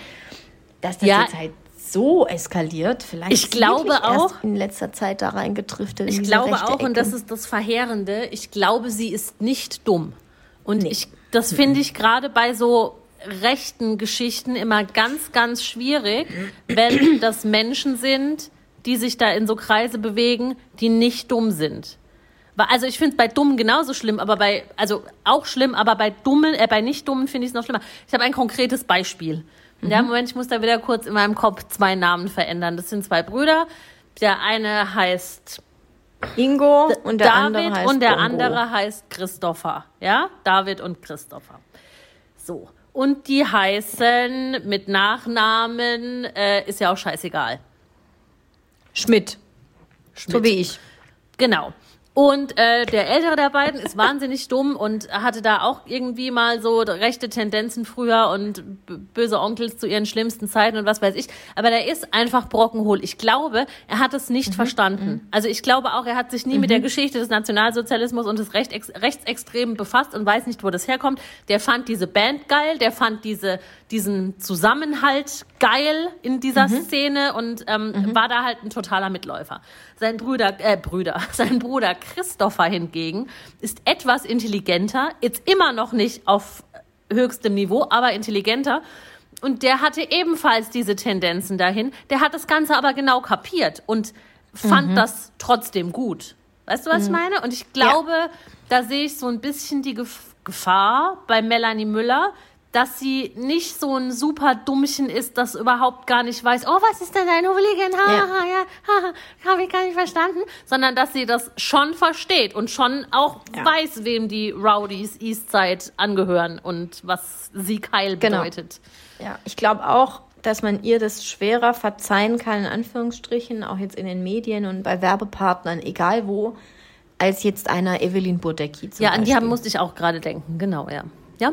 Dass das
Ja.
jetzt halt so eskaliert, vielleicht
Ich glaube auch-
in letzter Zeit da reingetriftet. in
Ich glaube auch, und das
Ecke.
ist das Verheerende, ich glaube, sie ist nicht dumm. Und
Nee.
ich, das finde ich gerade bei so rechten Geschichten immer ganz, ganz schwierig, wenn das Menschen sind, die sich da in so Kreise bewegen, die nicht dumm sind. Also ich finde es bei Dummen genauso schlimm, aber bei, also auch schlimm, aber bei Dummen, äh, bei Nicht-Dummen finde ich es noch schlimmer. Ich habe ein konkretes Beispiel. Ja, Moment, ich muss da wieder kurz in meinem Kopf zwei Namen verändern. Das sind zwei Brüder. Der eine heißt
Ingo und der
David
andere heißt
und der
Bongo.
andere heißt Christopher. Ja, David und Christopher. So. Und die heißen mit Nachnamen, äh, ist ja auch scheißegal.
Schmidt.
Schmidt.
So wie ich.
Genau. Und äh, der ältere der beiden ist wahnsinnig dumm und hatte da auch irgendwie mal so rechte Tendenzen früher und böse Onkels zu ihren schlimmsten Zeiten und was weiß ich. Aber der ist einfach brockenhohl. Ich glaube, er hat es nicht verstanden. Also ich glaube auch, er hat sich nie mit der Geschichte des Nationalsozialismus und des Rechtex Rechtsextremen befasst und weiß nicht, wo das herkommt. Der fand diese Band geil, der fand diese, diesen Zusammenhalt geil in dieser Szene und ähm, war da halt ein totaler Mitläufer. Sein Bruder, äh, Brüder, sein Bruder Christopher hingegen ist etwas intelligenter, jetzt immer noch nicht auf höchstem Niveau, aber intelligenter. Und der hatte ebenfalls diese Tendenzen dahin. Der hat das Ganze aber genau kapiert und fand das trotzdem gut. Weißt du, was ich meine? Und ich glaube, da sehe ich so ein bisschen die Gef Gefahr bei Melanie Müller, dass sie nicht so ein super Dummchen ist, das überhaupt gar nicht weiß, oh, was ist denn ein Hooligan? Ha,
Ja.
ha, ja, ha, ha, habe ich gar nicht verstanden. Sondern, dass sie das schon versteht und schon auch
Ja.
weiß, wem die Rowdies Eastside angehören und was Sieg Heil
Genau.
bedeutet.
Ja, ich glaube auch, dass man ihr das schwerer verzeihen kann, in Anführungsstrichen, auch jetzt in den Medien und bei Werbepartnern, egal wo, als jetzt einer Evelyn Bodecki zum
Ja, an die haben, musste ich auch gerade denken, genau, ja. Ja?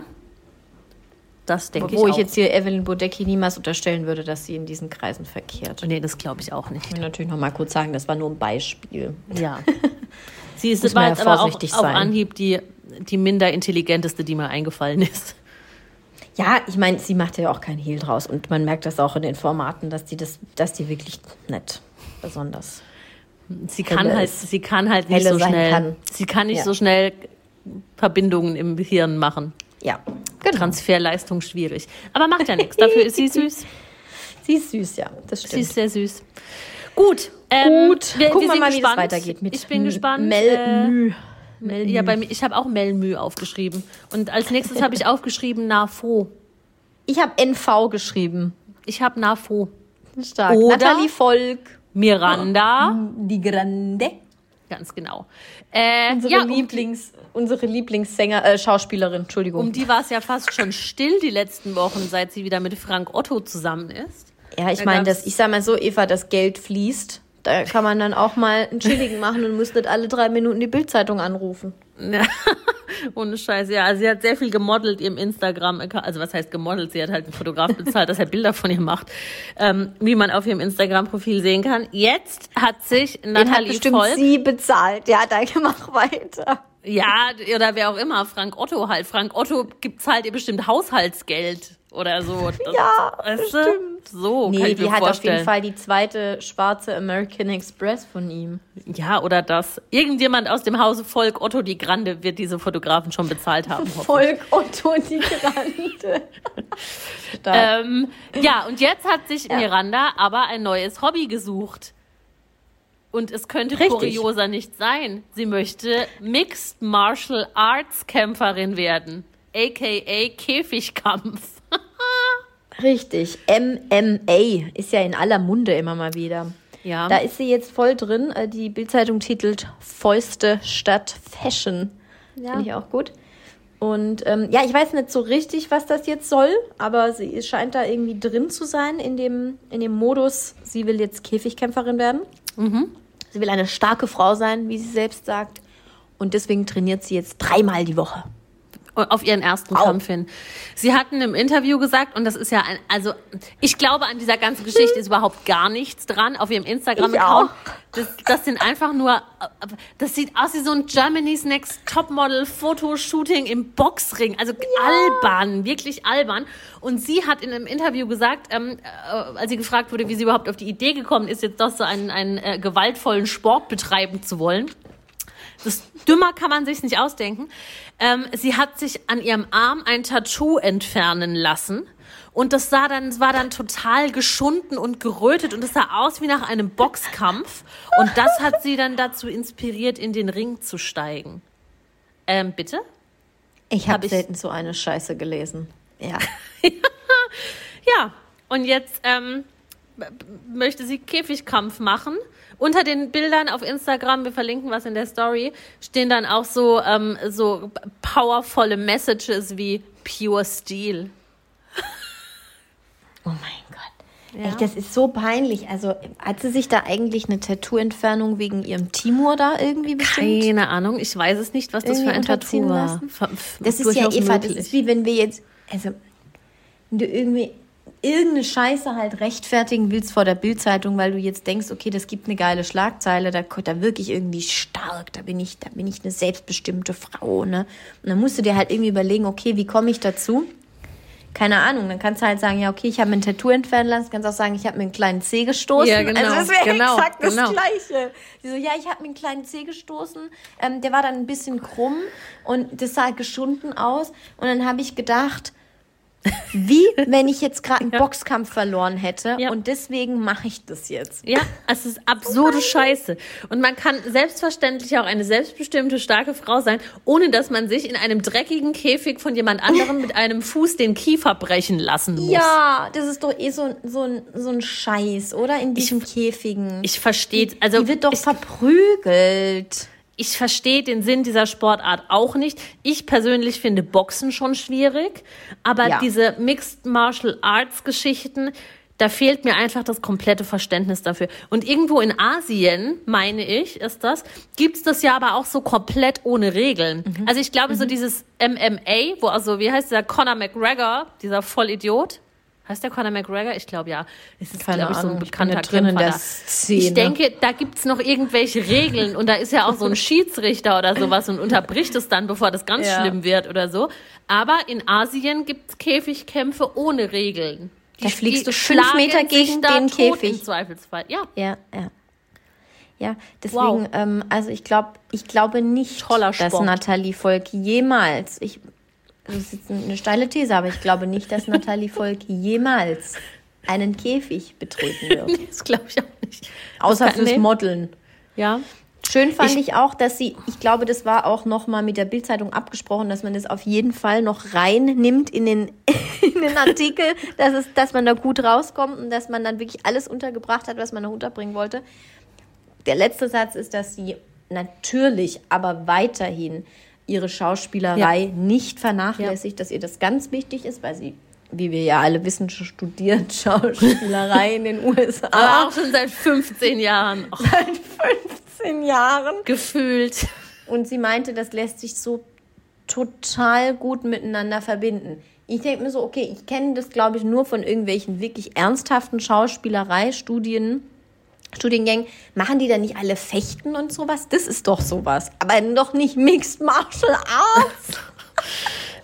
Das denke ich
Wo
auch.
ich jetzt hier Evelyn Bodecki niemals unterstellen würde, dass sie in diesen Kreisen verkehrt.
nee, das glaube ich auch nicht.
Ich will natürlich noch mal kurz sagen, das war nur ein Beispiel.
Ja. Sie ist war jetzt
ja
aber auch
vorsichtig
auf
sein.
Anhieb die, die minder intelligenteste, die mir eingefallen ist.
Ja, ich meine, sie macht ja auch keinen Hehl draus und man merkt das auch in den Formaten, dass die das, dass die wirklich nicht besonders.
Sie kann
Helle
halt,
ist-
sie kann halt nicht
helle
so
sein
schnell,
kann.
sie kann nicht
Ja.
so schnell Verbindungen im Hirn machen.
Ja, genau.
Transferleistung schwierig. Aber macht ja nichts. Dafür ist sie süß.
Sie ist süß, ja, das
Sie
stimmt.
ist sehr süß. Gut. Ähm,
Gut,
wir,
gucken
wir
wir mal, wie das
gespannt.
weitergeht mit
ich bin gespannt.
Mel
äh,
Mü.
Mel, ja, bei mir, ich habe auch Melmü aufgeschrieben. Und als nächstes habe ich aufgeschrieben Nafo.
Ich habe NV geschrieben.
Ich habe Nafo.
Stark.
Oder-
Nathalie Volk.
Miranda.
Die Grande.
Ganz genau. Äh,
Unsere,
ja, um,
Lieblings, unsere Lieblingssänger, äh, Schauspielerin, Entschuldigung.
um die war es ja fast schon still die letzten Wochen, seit sie wieder mit Frank Otto zusammen ist.
ja, ich meine, ich sag mal so, Eva, das Geld fließt. Da kann man dann auch mal einen Chilligen machen und muss nicht alle drei Minuten die Bildzeitung anrufen.
Ja, ohne Scheiß, ja. Also sie hat sehr viel gemodelt im Instagram. Also was heißt gemodelt? Sie hat halt einen Fotograf bezahlt, dass er Bilder von ihr macht. Ähm, wie man auf ihrem Instagram-Profil sehen kann. Jetzt hat sich
Den hat
Nathalie
bestimmt
Volk,
sie bezahlt. Ja, danke, mach weiter.
ja, oder wer auch immer, Frank Otto halt. Frank Otto gibt zahlt ihr bestimmt Haushaltsgeld oder so. Das,
Ja,
weißt du?
bestimmt.
So, kann
Nee,
ich mir
die hat auf
vorstellen.
jeden Fall die zweite schwarze American Express von ihm.
Ja, oder das. Irgendjemand aus dem Hause Volk Otto die Grande wird diese Fotografen schon bezahlt haben. ich.
Volk Otto die Grande.
Ähm, ja, und jetzt hat sich Miranda aber ein neues Hobby gesucht. Und es könnte
Richtig.
kurioser nicht sein. Sie möchte Mixed Martial Arts Kämpferin werden. AKA Käfigkampf.
Richtig. MMA ist ja in aller Munde immer mal wieder.
Ja.
Da ist sie jetzt voll drin. Äh, Die Bildzeitung titelt Fäuste statt Fashion.
Ja.
Finde ich auch gut. Und ähm, ja, ich weiß nicht so richtig, was das jetzt soll, aber sie scheint da irgendwie drin zu sein in dem, in dem Modus, sie will jetzt Käfigkämpferin werden. Sie will eine starke Frau sein, wie sie selbst sagt. Und deswegen trainiert sie jetzt dreimal die Woche.
Auf ihren ersten
Au.
Kampf hin. Sie hatten im Interview gesagt, und das ist ja ein, also ich glaube, an dieser ganzen Geschichte ist überhaupt gar nichts dran auf ihrem Instagram-Account. Das, das sind einfach nur, das sieht aus wie so ein Germany's Next Topmodel Fotoshooting im Boxring. Also albern, wirklich albern. Und sie hat in einem Interview gesagt, ähm, äh, als sie gefragt wurde, wie sie überhaupt auf die Idee gekommen ist, jetzt doch so einen, einen äh, gewaltvollen Sport betreiben zu wollen. Das dümmer kann man sich nicht ausdenken. Ähm, sie hat sich an ihrem Arm ein Tattoo entfernen lassen. Und das sah dann, war dann total geschunden und gerötet und es sah aus wie nach einem Boxkampf. Und das hat sie dann dazu inspiriert, in den Ring zu steigen. Ähm, bitte?
Ich
Hab
habe
ich-
selten so eine Scheiße gelesen. Ja.
Ja, und jetzt ähm, möchte sie Käfigkampf machen. Unter den Bildern auf Instagram, wir verlinken was in der Story, stehen dann auch so, ähm, so powervolle Messages wie Pure Steel.
Oh mein Gott.
Ja.
Echt, das ist so peinlich. Also hat sie sich da eigentlich eine Tattoo-Entfernung wegen ihrem Timur da irgendwie bestimmt?
Keine Ahnung, ich weiß es nicht, was das für ein Tattoo war.
lassen? Das ist ja Eva, das
möglich.
ist wie wenn wir jetzt, also wenn du irgendwie irgendeine Scheiße halt rechtfertigen willst vor der Bildzeitung, weil du jetzt denkst, okay, das gibt eine geile Schlagzeile, da, da wirke ich irgendwie stark, da bin ich, da bin ich eine selbstbestimmte Frau, ne? Und dann musst du dir halt irgendwie überlegen, okay, wie komme ich dazu? Keine Ahnung, dann kannst du halt sagen, ja, okay, ich habe mir ein Tattoo entfernen lassen, kannst auch sagen, ich habe mir einen kleinen Zeh gestoßen.
Ja, genau,
Also das wäre
genau,
exakt das
genau.
Gleiche. Die so, ja, ich habe mir einen kleinen Zeh gestoßen, ähm, der war dann ein bisschen krumm und das sah geschunden aus. Und dann habe ich gedacht, wie wenn ich jetzt gerade einen Boxkampf verloren hätte
Ja.
und deswegen mache ich das jetzt.
Ja, es ist absurde Scheiße. Und man kann selbstverständlich auch eine selbstbestimmte, starke Frau sein, ohne dass man sich in einem dreckigen Käfig von jemand anderem mit einem Fuß den Kiefer brechen lassen muss.
Ja, das ist doch eh so, so, ein, so ein Scheiß, oder? In diesen Käfigen.
Ich verstehe, also
die wird doch
ich,
verprügelt.
Ich verstehe den Sinn dieser Sportart auch nicht. Ich persönlich finde Boxen schon schwierig, aber
Ja.
diese Mixed Martial Arts Geschichten, da fehlt mir einfach das komplette Verständnis dafür. Und irgendwo in Asien, meine ich, ist das, gibt's das ja aber auch so komplett ohne Regeln.
Mhm.
Also ich glaube, so dieses MMA, wo also, wie heißt der Conor McGregor, dieser Vollidiot, Heißt der Conor McGregor? Ich glaube ja. Es ist, glaube ich, so ein bekannter Kämpfer
der
da.
Szene.
Ich denke, da gibt's noch irgendwelche Regeln und da ist ja auch so ein Schiedsrichter oder sowas und unterbricht es dann, bevor das ganz
Ja.
schlimm wird oder so. Aber in Asien gibt's Käfigkämpfe ohne Regeln.
Da fliegst du fünf Meter gegen den Käfig.
Im Zweifelsfall, ja.
Ja, ja. Ja, deswegen,
Wow.
ähm, also ich glaube, ich glaube nicht, dass. Nathalie Volk jemals, ich, das ist jetzt eine steile These, aber ich glaube nicht, dass Nathalie Volk jemals einen Käfig betreten wird.
Das glaube ich auch nicht.
Außer fürs
nee.
Modeln.
Ja.
Schön fand
Ich-
ich, auch, dass sie, ich glaube, das war auch nochmal mit der Bildzeitung abgesprochen, dass man das auf jeden Fall noch reinnimmt in den, in den Artikel, dass, es, dass man da gut rauskommt und dass man dann wirklich alles untergebracht hat, was man noch unterbringen wollte. Der letzte Satz ist, dass sie natürlich, aber weiterhin ihre Schauspielerei nicht vernachlässigt, dass ihr das ganz wichtig ist, weil sie, wie wir ja alle wissen, studiert Schauspielerei in den USA.
Aber auch schon seit 15 Jahren. Och,
seit 15 Jahren.
gefühlt.
Und sie meinte, das lässt sich so total gut miteinander verbinden. Ich denke mir so, okay, ich kenne das, glaube ich, nur von irgendwelchen wirklich ernsthaften Schauspielerei-Studien. Studiengängen, machen die da nicht alle Fechten und sowas? Das ist doch sowas. Aber doch nicht Mixed Martial Arts.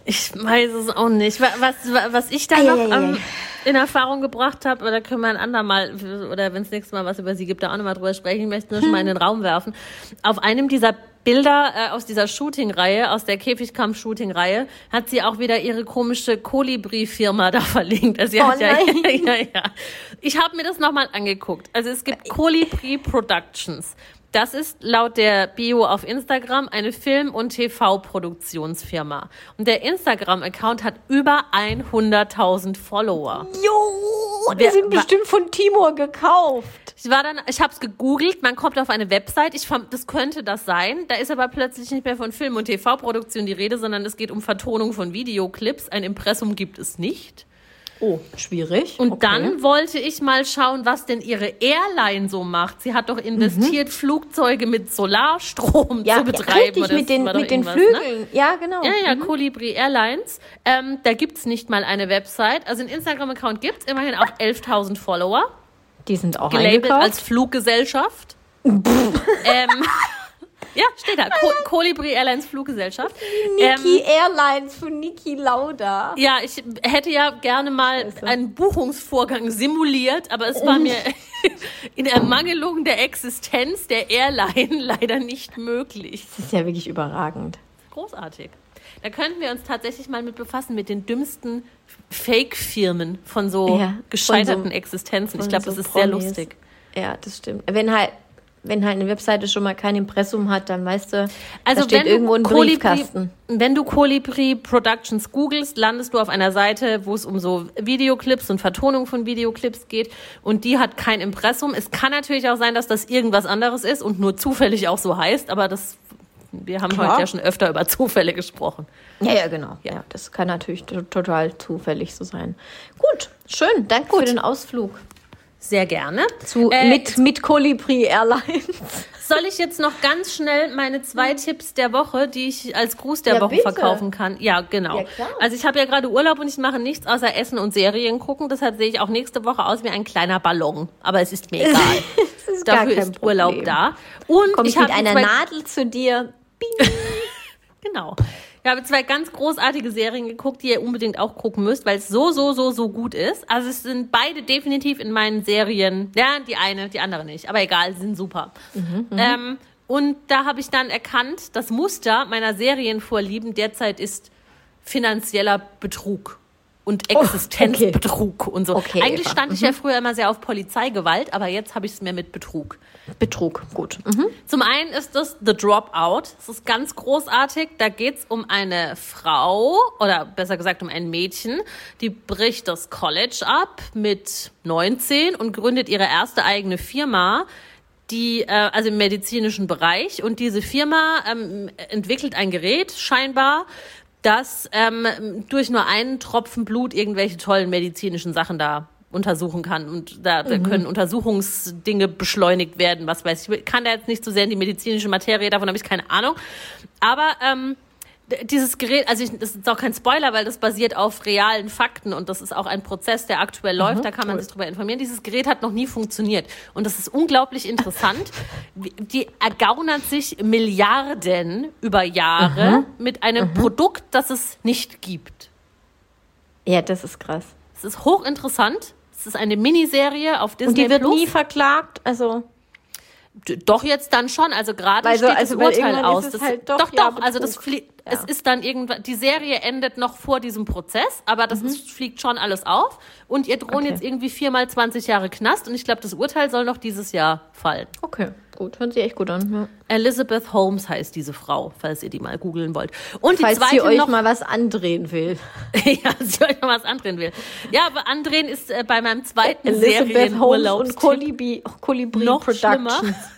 Ich weiß es auch nicht. Wa- Was, wa- was ich da noch ähm, in Erfahrung gebracht habe, oder können wir ein andermal, oder wenn es nächstes Mal was über sie gibt, da auch nochmal drüber sprechen. Ich möchte nur schon mal in den Raum werfen. Auf einem dieser Bilder äh, aus dieser Shooting-Reihe, aus der Käfigkampf-Shooting-Reihe, hat sie auch wieder ihre komische Kolibri-Firma da verlinkt. Also
Oh
ja,
nein.
ja, ja. Ich habe mir das nochmal angeguckt. Also es gibt Kolibri Productions. Das ist laut der Bio auf Instagram eine Film- und TV-Produktionsfirma. Und der Instagram-Account hat über 100.000 Follower.
Jo, die sind bestimmt von Timur gekauft.
Ich war dann, ich habe es gegoogelt, man kommt auf eine Website, ich fand, das könnte das sein. Da ist aber plötzlich nicht mehr von Film- und TV-Produktion die Rede, sondern es geht um Vertonung von Videoclips. Ein Impressum gibt es nicht.
Oh, schwierig.
Und
okay.
dann wollte ich mal schauen, was denn ihre Airline so macht. Sie hat doch investiert, Flugzeuge mit Solarstrom
Mhm. ja,
zu betreiben.
richtig,
oder
mit den, mit den
ne?
Flügeln. Ja, genau.
Ja, ja, Colibri Airlines. Ähm, da gibt's nicht mal eine Website. Also einen Instagram-Account gibt's immerhin auch 11.000 Follower.
Die sind auch
Gelabelt
eingekauft.
als Fluggesellschaft. ähm, ja, steht da. Co Colibri Airlines Fluggesellschaft.
Niki
Ähm,
Airlines von Niki Lauda.
ja, ich hätte ja gerne mal
Scheiße.
einen Buchungsvorgang simuliert, aber es war mir in Ermangelung der Existenz der Airline leider nicht möglich.
Das ist ja wirklich überragend.
Großartig. Da könnten wir uns tatsächlich mal mit befassen, mit den dümmsten Fake-Firmen von so
Ja,
gescheiterten
von so-
Existenzen. Ich glaube,
so
das ist sehr
Promis.
lustig.
Ja, das stimmt. Wenn halt, wenn halt eine Webseite schon mal kein Impressum hat, dann weißt du,
Also
da steht
wenn
irgendwo ein Briefkasten.
wenn du Colibri Productions googelst, landest du auf einer Seite, wo es um so Videoclips und Vertonung von Videoclips geht und die hat kein Impressum. Es kann natürlich auch sein, dass das irgendwas anderes ist und nur zufällig auch so heißt, aber das wir haben
Klar.
heute ja schon öfter über Zufälle gesprochen.
Ja, ja, genau. Ja. das kann natürlich to- total zufällig so sein. Gut, schön. Danke für den Ausflug.
Sehr gerne.
Zu,
Äh,
mit, mit Colibri Airlines.
Soll ich jetzt noch ganz schnell meine zwei Tipps der Woche, die ich als Gruß der
Ja,
Woche
bitte.
verkaufen kann? Ja, genau.
Ja.
Also ich habe ja gerade Urlaub und ich mache nichts außer Essen und Serien gucken. Deshalb sehe ich auch nächste Woche aus wie ein kleiner Ballon. Aber es ist mir egal.
Ist
Dafür ist Urlaub da. Und
Komme ich,
ich
mit
habe
einer Nadel zu dir.
Genau. Ich habe zwei ganz großartige Serien geguckt, die ihr unbedingt auch gucken müsst, weil es so, so, so, so gut ist. Also es sind beide definitiv in meinen Serien. Ja, die eine, die andere nicht. Aber egal, sie sind super. ähm, und da habe ich dann erkannt, das Muster meiner Serienvorlieben derzeit ist finanzieller Betrug und Existenzbetrug und so.
Oh, Okay,
Eigentlich
Eva.
stand ich ja früher immer sehr auf Polizeigewalt, aber jetzt habe ich es mehr mit Betrug.
Betrug, gut. Mhm.
Zum einen ist das The Dropout. Das ist ganz großartig. Da geht's um eine Frau oder besser gesagt um ein Mädchen, die bricht das College ab mit 19 und gründet ihre erste eigene Firma. Die, äh, also im medizinischen Bereich. Und diese Firma ähm, entwickelt ein Gerät, scheinbar, das ähm, durch nur einen Tropfen Blut irgendwelche tollen medizinischen Sachen da untersuchen kann. Und da, da können Untersuchungsdinge beschleunigt werden, was weiß ich. Ich kann da jetzt nicht so sehr in die medizinische Materie, davon habe ich keine Ahnung. Aber ähm, dieses Gerät, also ich, das ist auch kein Spoiler, weil das basiert auf realen Fakten und das ist auch ein Prozess, der aktuell läuft, da kann man sich drüber informieren. Dieses Gerät hat noch nie funktioniert und das ist unglaublich interessant. Die ergaunert sich Milliarden über Jahre mit einem Produkt, das es nicht gibt.
Ja, das ist krass.
Es ist hochinteressant. Es ist eine Miniserie auf Disney
Und die wird
Plus.
nie verklagt. Also,
Doch jetzt dann schon, also gerade
Weil so-
steht
also
das Urteil aus. Das,
halt doch,
doch,
ja,
doch, also das fliegt,
Ja.
es ist dann irgendwann, die Serie endet noch vor diesem Prozess, aber das ist, fliegt schon alles auf und ihr drohen
Mhm. Okay.
jetzt irgendwie viermal 20 Jahre Knast und ich glaube, das Urteil soll noch dieses Jahr fallen.
okay, gut. Hört sich echt gut an. Ja.
Elizabeth Holmes heißt diese Frau, falls ihr die mal googeln wollt. Und
Falls
die zweite
sie euch
noch,
mal was andrehen will.
ja, sie euch noch was andrehen will. Ja, aber andrehen ist äh, bei meinem zweiten
Elizabeth Holmes und Colibri, Colibri
noch
Productions.
schlimmer.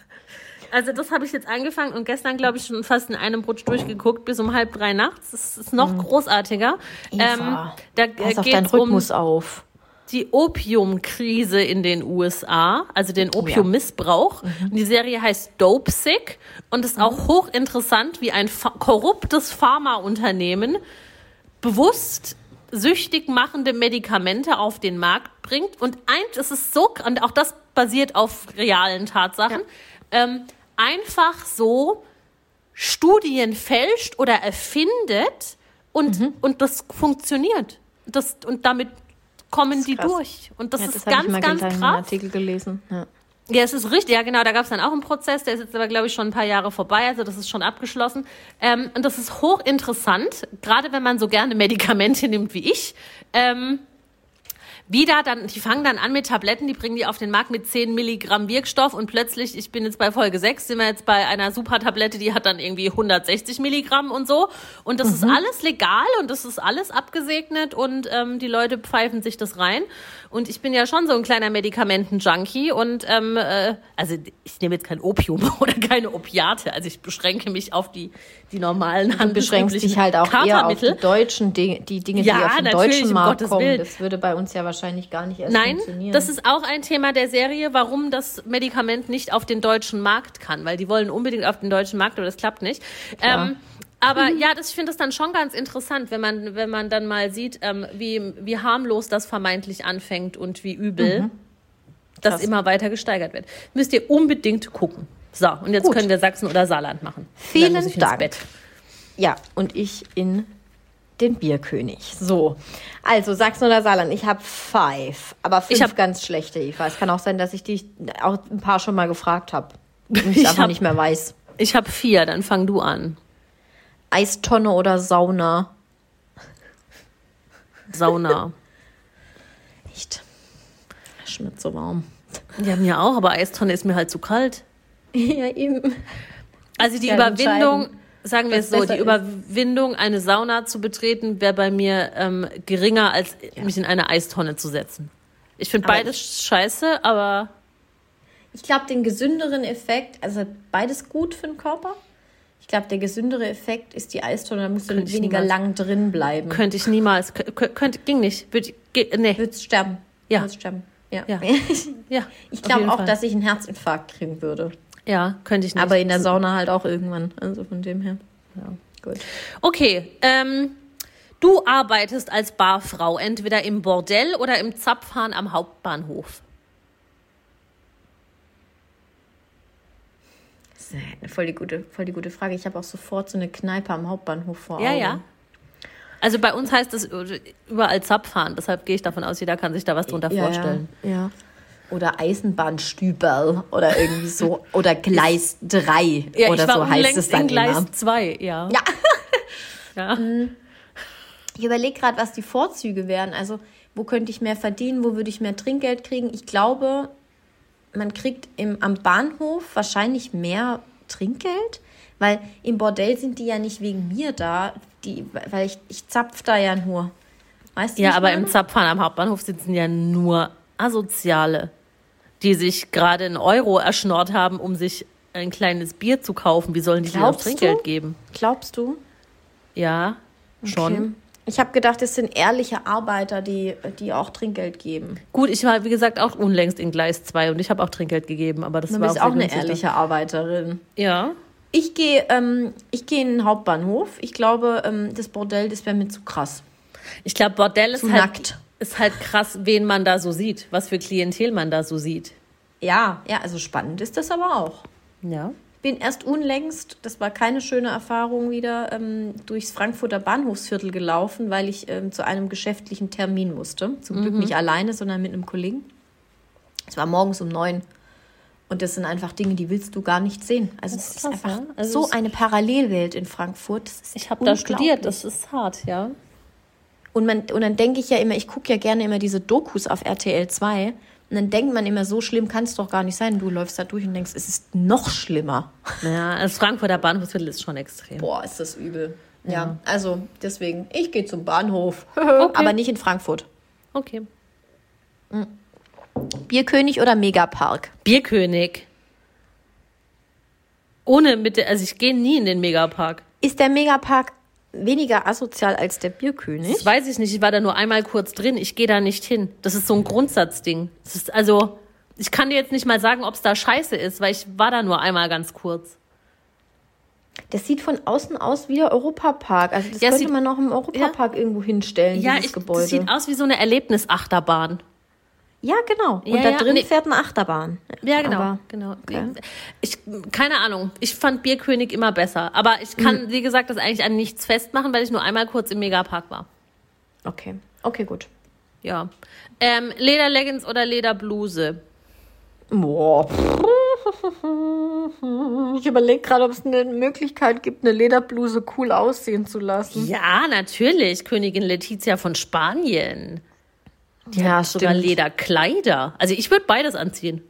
Also das habe ich jetzt angefangen und gestern, glaube ich, schon fast in einem Rutsch durchgeguckt bis um halb drei nachts. Das ist noch großartiger.
Mhm. Eva,
da
Pass
äh,
auf deinen
geht's um
Rhythmus auf.
Die Opiumkrise in den USA, also den Opiummissbrauch. Und Die Serie heißt Dope Sick und ist auch hochinteressant, wie ein korruptes Pharmaunternehmen bewusst süchtig machende Medikamente auf den Markt bringt. Und eins, es ist so, und auch das basiert auf realen Tatsachen, ähm, einfach so Studien fälscht oder erfindet und, und das funktioniert. Das, und damit kommen die
krass.
durch. Und das
ja,
ist
das habe
ganz,
ich mal
ganz krass.
einem Artikel gelesen. Ja.
Ja, es ist richtig. Ja, genau. Da gab es dann auch einen Prozess. Der ist jetzt aber, glaube ich, schon ein paar Jahre vorbei. Also das ist schon abgeschlossen. Ähm, und das ist hochinteressant, gerade wenn man so gerne Medikamente nimmt wie ich. Ähm, wieder dann, die fangen dann an mit Tabletten, die bringen die auf den Markt mit 10 Milligramm Wirkstoff und plötzlich, ich bin jetzt bei Folge 6, sind wir jetzt bei einer Supertablette, die hat dann irgendwie 160 Milligramm und so. Und das ist alles legal und das ist alles abgesegnet und ähm, die Leute pfeifen sich das rein. Und ich bin ja schon so ein kleiner Medikamenten-Junkie und ähm, äh, also ich nehme jetzt kein Opium oder keine Opiate. Also ich beschränke mich auf die, die normalen
Du beschränkst dich halt auch eher auf die deutschen Dinge, die Dinge,
Ja,
die auf den deutschen
um
Markt
Gottes
kommen.
Willen.
Das würde bei uns ja wahrscheinlich gar nicht erst
Nein,
funktionieren.
das ist auch ein Thema der Serie, warum das Medikament nicht auf den deutschen Markt kann, weil die wollen unbedingt auf den deutschen Markt, aber das klappt nicht. Ähm, aber ja, das, ich finde das dann schon ganz interessant, wenn man, wenn man dann mal sieht, ähm, wie, wie harmlos das vermeintlich anfängt und wie übel das
Krass.
immer weiter gesteigert wird. Müsst ihr unbedingt gucken. So, und jetzt
Gut.
können wir Sachsen oder Saarland machen.
Vielen Dank. Ja, und ich in den Bierkönig. So, also Sachsen oder Saarland. Ich habe five, aber fünf
Ich hab-
ganz schlechte. Ich weiß, kann auch sein, dass ich die auch ein paar schon mal gefragt habe. Und ich
Ich
einfach
hab-
nicht mehr weiß.
Ich habe vier, dann fang du an.
Eistonne oder Sauna?
Sauna.
Nicht. Ist mir zu warm.
ja, mir auch, aber Eistonne ist mir halt zu kalt.
Ja, eben.
Also die
Ja,
Überwindung, sagen wir es so, die
ist.
Überwindung, eine Sauna zu betreten, wäre bei mir ähm, geringer, als mich in eine Eistonne zu setzen. Ich finde beides scheiße, aber
Ich glaube, den gesünderen Effekt, also beides gut für den Körper. Ich glaube, der gesündere Effekt ist die Eistonne, da musst du weniger
niemals.
lang drin bleiben.
könnte ich niemals, kö- könnte, ging nicht. Würde, ge, nee,
Würdest sterben.
Ja.
Würdest sterben. Ja.
Ja. ja.
Ich glaube auch,
Fall.
dass ich einen Herzinfarkt kriegen würde.
Ja, könnte ich nicht.
Aber in der Sauna halt auch irgendwann. Also von dem her.
Ja.
Gut.
Okay, ähm, du arbeitest als Barfrau entweder im Bordell oder im Zapfhahn am Hauptbahnhof.
Ist eine voll die gute, voll die gute Frage. Ich habe auch sofort so eine Kneipe am Hauptbahnhof vor
Ja,
Augen.
ja. Also bei uns heißt es überall Zapfhahn, deshalb gehe ich davon aus, jeder kann sich da was drunter
Ja,
vorstellen.
Ja, ja. Oder Eisenbahnstüberl oder irgendwie so. Oder Gleis 3
Ja,
oder
ich war
so heißt es dann
in Gleis
immer.
2, ja.
Ja.
ja.
Ich überlege gerade, was die Vorzüge wären. Also, wo könnte ich mehr verdienen? Wo würde ich mehr Trinkgeld kriegen? Ich glaube, man kriegt im, am Bahnhof wahrscheinlich mehr Trinkgeld, weil im Bordell sind die ja nicht wegen mir da, die, weil ich, ich zapf da ja nur. Weißt du?
Ja, aber
meine?
im Zapfhahn am Hauptbahnhof sitzen ja nur Asoziale, die sich gerade einen Euro erschnort haben, um sich ein kleines Bier zu kaufen. Wie sollen die dir noch
Glaubst du?
Trinkgeld geben?
Glaubst du?
Ja, schon.
Okay. Ich habe gedacht, es sind ehrliche Arbeiter, die, die auch Trinkgeld geben.
Gut, ich war, wie gesagt, auch unlängst in Gleis 2 und ich habe auch Trinkgeld gegeben, aber das
Du
war
bist
sehr
auch eine ehrliche Arbeiterin.
Ja.
Ich gehe ähm, ich gehe in den Hauptbahnhof. Ich glaube, ähm, das Bordell, das wäre mir zu krass.
Ich glaube, Bordell ist
Zu
halt,
nackt.
ist halt krass, wen man da so sieht, was für Klientel man da so sieht.
Ja, ja, also spannend ist das aber auch.
Ja.
Ich bin erst unlängst, das war keine schöne Erfahrung wieder, ähm, durchs Frankfurter Bahnhofsviertel gelaufen, weil ich ähm, zu einem geschäftlichen Termin musste. Zum Glück nicht alleine, sondern mit einem Kollegen. Es war morgens um neun. Und das sind einfach Dinge, die willst du gar nicht sehen. Also
Das
es
ist
ist
krass,
einfach
ja. Also
so eine Parallelwelt in Frankfurt.
Ich habe da studiert, das ist hart, ja.
Und, man, und dann denke ich ja immer, ich gucke ja gerne immer diese Dokus auf RTL 2. Und dann denkt man immer, so schlimm kann es doch gar nicht sein. Du läufst da durch und denkst, es ist noch schlimmer.
Ja, das Frankfurter Bahnhofsviertel ist schon extrem.
Boah, ist das übel. Ja, also deswegen, ich gehe zum Bahnhof. Aber nicht in Frankfurt.
Okay.
Bierkönig oder Megapark?
Bierkönig. Ohne mit der, also ich gehe nie in den Megapark.
Ist der Megapark weniger asozial als der Bierkönig?
Das weiß ich nicht. Ich war da nur einmal kurz drin. Ich gehe da nicht hin. Das ist so ein Grundsatzding. Das ist also, ich kann dir jetzt nicht mal sagen, ob es da scheiße ist, weil ich war da nur einmal ganz kurz.
Das sieht von außen aus wie der Europapark. Also das
Ja,
könnte
sieht-
man noch im Europapark irgendwo hinstellen,
Ja,
dieses
ich,
Gebäude.
das sieht aus wie so eine Erlebnisachterbahn.
Ja, genau. Und
Ja,
da
ja,
drin
nee.
fährt eine Achterbahn.
Ja, genau.
Aber-
genau.
okay.
Ich, keine Ahnung. Ich fand Bierkönig immer besser. Aber ich kann, wie gesagt, das eigentlich an nichts festmachen, weil ich nur einmal kurz im Megapark war.
Okay, okay, gut.
Ja. Ähm, Lederleggings oder Lederbluse?
Boah. Ich überlege gerade, ob es eine Möglichkeit gibt, eine Lederbluse cool aussehen zu lassen.
Ja, natürlich. Königin Letizia von Spanien. Die
Ja,
hat sogar. Lederkleider. Also ich würde beides anziehen.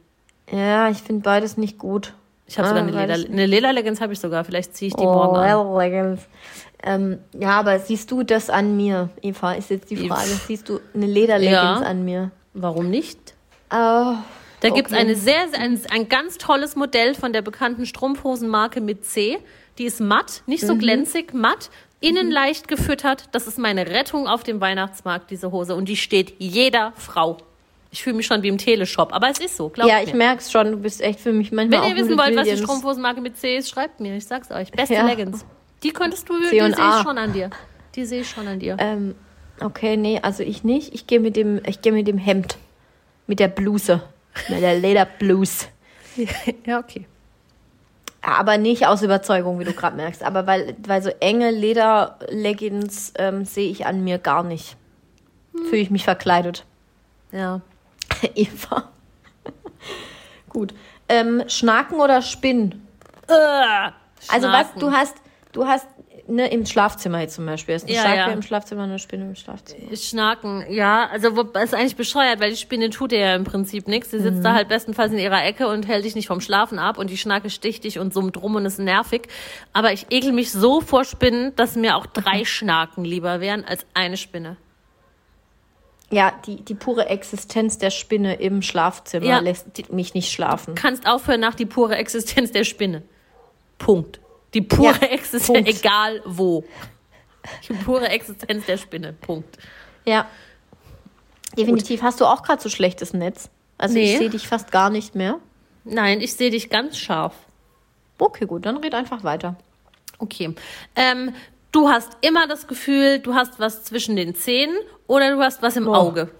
Ja, ich finde beides nicht gut.
Ich habe sogar
Ah,
eine,
weil
Leder,
ich-
eine Lederleggings habe ich sogar. Vielleicht ziehe ich die
Oh,
morgen an.
Leggings. Ähm, ja, aber siehst du das an mir, Eva? Ist jetzt die. Frage. Siehst du eine Lederleggings
Ja.
an mir?
Warum nicht?
Oh,
Da gibt's
Okay.
eine sehr, sehr ein, ein ganz tolles Modell von der bekannten Strumpfhosenmarke mit C. Die ist matt, nicht
Mhm.
so glänzig, matt, innen leicht gefüttert. Das ist meine Rettung auf dem Weihnachtsmarkt, diese Hose. Und die steht jeder Frau. Ich fühle mich schon wie im Teleshop, aber es ist so, glaubt
ja,
mir.
ich merk's schon, du bist echt für mich manchmal
Wenn ihr wissen wollt, was die. Strumpfhosenmarke mit C ist, schreibt mir. Ich sag's euch. Beste
Ja.
Leggings. Die könntest du,
C
die sehe ich schon an dir. Die sehe ich schon an dir.
Ähm, okay, nee, also ich nicht. Ich gehe mit dem, ich gehe mit dem Hemd. Mit der Bluse. Mit der Lederbluse.
ja, okay.
Aber nicht aus Überzeugung, wie du gerade merkst. Aber weil, weil so enge Lederleggings ähm, sehe ich an mir gar nicht. Fühle ich mich verkleidet.
Ja.
Eva. Gut. Ähm, Schnaken oder Spinnen? Also was,
Schnaken.
du hast, du hast ne, im Schlafzimmer jetzt zum Beispiel. Ist eine
Ja,
Schnake
ja.
im Schlafzimmer, eine Spinne im Schlafzimmer.
Schnaken, ja. Also wo, ist eigentlich bescheuert, weil die Spinne tut dir ja im Prinzip nichts. Sie sitzt
Mhm.
da halt bestenfalls in ihrer Ecke und hält dich nicht vom Schlafen ab und die Schnake sticht dich und summt rum und ist nervig. Aber ich ekel mich so vor Spinnen, dass mir auch drei Schnaken lieber wären als eine Spinne.
Ja, die, die pure Existenz der Spinne im Schlafzimmer
Ja.
lässt mich nicht schlafen.
Kannst aufhören nach die pure Existenz der Spinne. Punkt. Die pure
Ja,
Existenz,
Punkt.
egal wo. Die pure Existenz der Spinne. Punkt.
Ja. Definitiv. Hast du auch gerade so schlechtes Netz? Also
Nee.
ich sehe dich fast gar nicht mehr.
Nein, ich sehe dich ganz scharf.
Okay, gut, dann red einfach weiter.
Okay. Ähm, du hast immer das Gefühl, du hast was zwischen den Zähnen oder du hast was im
Oh.
Auge.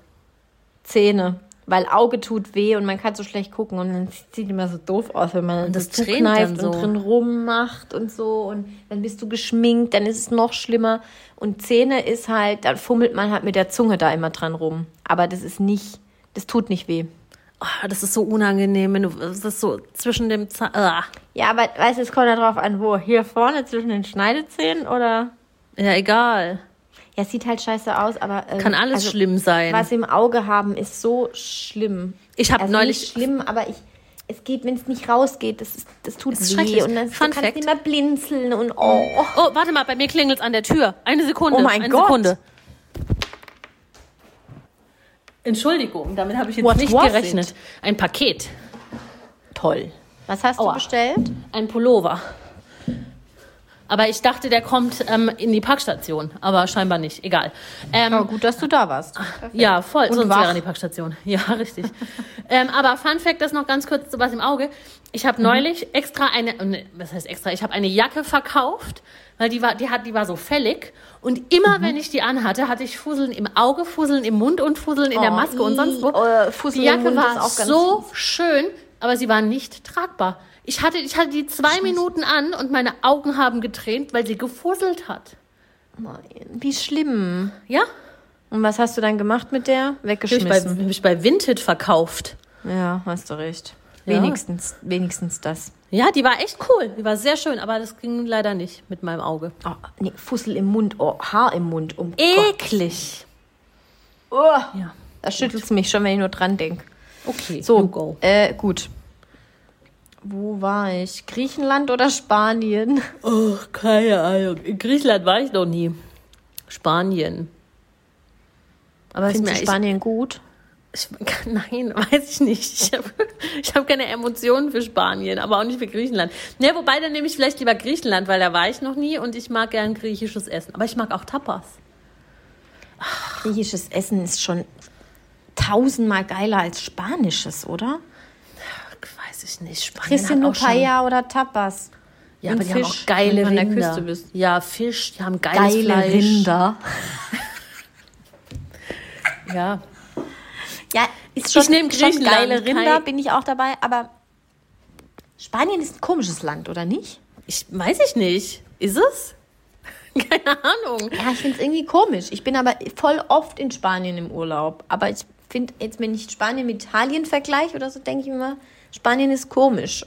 Zähne. Weil Auge tut weh und man kann so schlecht gucken und dann sieht immer so doof aus, wenn man
das
so zukneift
so.
und drin rummacht und so und dann bist du geschminkt, dann ist es noch schlimmer und Zähne ist halt, dann fummelt man halt mit der Zunge da immer dran rum, aber das ist nicht, das tut nicht weh.
Ah, das ist so unangenehm, wenn du das ist so zwischen dem Zahn. Ah.
Ja, aber weißt du, es kommt ja drauf an, wo, hier vorne zwischen den Schneidezähnen oder?
Ja, egal.
Ja, es sieht halt scheiße aus, aber ähm,
Kann alles
also,
schlimm sein.
Was im Auge haben, ist so schlimm.
Ich hab
also
neulich-
Nicht schlimm, aber ich. Es geht, wenn es nicht rausgeht, das, ist, das tut
ist
weh.
schrecklich.
Und dann
Fun
kannst
Fact.
immer blinzeln und oh.
Oh, warte mal, bei mir klingelt's an der Tür. Eine Sekunde.
Oh mein
eine
Gott.
Sekunde. Entschuldigung, damit habe ich jetzt
What
nicht gerechnet. Ein Paket.
Toll. Was hast
Aua.
du bestellt?
Ein Pullover. Aber ich dachte, der kommt ähm, in die Packstation. Aber scheinbar nicht. Egal. Ähm,
Oh, gut, dass du da warst.
Ja, voll.
Und
Sonst
wach.
wäre die Packstation. Ja, richtig. ähm, aber Fun Fact, das noch ganz kurz so was im Auge. Ich
Mhm.
habe neulich extra eine, ne, was heißt extra? Ich habe eine Jacke verkauft, weil die war, die hat, die war so fällig. Und immer
Mhm.
wenn ich die anhatte, hatte ich Fusseln im Auge, Fusseln im Mund und Fusseln in der
Oh,
Maske und sonst wo.
äh, Fussel
die Jacke war so schön, aber sie war nicht tragbar. Ich hatte, ich hatte die zwei Minuten an und meine Augen haben getränt, weil sie gefusselt hat.
Nein, wie schlimm.
Ja?
Und was hast du dann gemacht mit der?
Habe ich, bei,
Weggeschmissen.
hab ich bei Vinted verkauft.
Ja, hast du recht.
Ja.
Wenigstens, wenigstens das.
Ja, die war echt cool. Die war sehr schön, aber das ging leider nicht mit meinem Auge.
Oh, nee, Fussel im Mund, oh, Haar im Mund. Um Gott.
Eklig.
Oh,
Ja.
da schüttelt es mich schon, wenn ich nur dran denke.
Okay,
So,
go.
Äh, gut. Wo war ich? Griechenland oder Spanien?
Oh, keine Ahnung. In Griechenland war ich noch nie. Spanien. Aber ist
Findest
mir
du Spanien gut?
ich, ich, nein, weiß ich nicht. Ich habe ich hab keine Emotionen für Spanien, aber auch nicht für Griechenland. Ne, wobei dann nehme ich vielleicht lieber Griechenland, weil da war ich noch nie und ich mag gern griechisches Essen. Aber ich mag auch Tapas.
Griechisches Essen ist schon tausendmal geiler als spanisches, oder?
Ich nicht. Spanien
Kriegst du nur Paella oder Tapas?
Ja, aber die haben
Fisch,
auch geile
wenn du an der
Rinder.
Küste bist.
Ja, Fisch, die haben geiles
Geile
Fleisch.
Rinder.
Ja.
Ja, ist schon,
Ich nehm
schon geile Rinder, bin ich auch dabei, aber Spanien ist ein komisches Land, oder nicht?
Ich weiß ich nicht. Ist es? Keine Ahnung.
Ja, ich finde es irgendwie komisch. Ich bin aber voll oft in Spanien im Urlaub. Aber ich finde, jetzt wenn ich Spanien mit Italien vergleiche oder so, denke ich mir immer, Spanien ist komisch.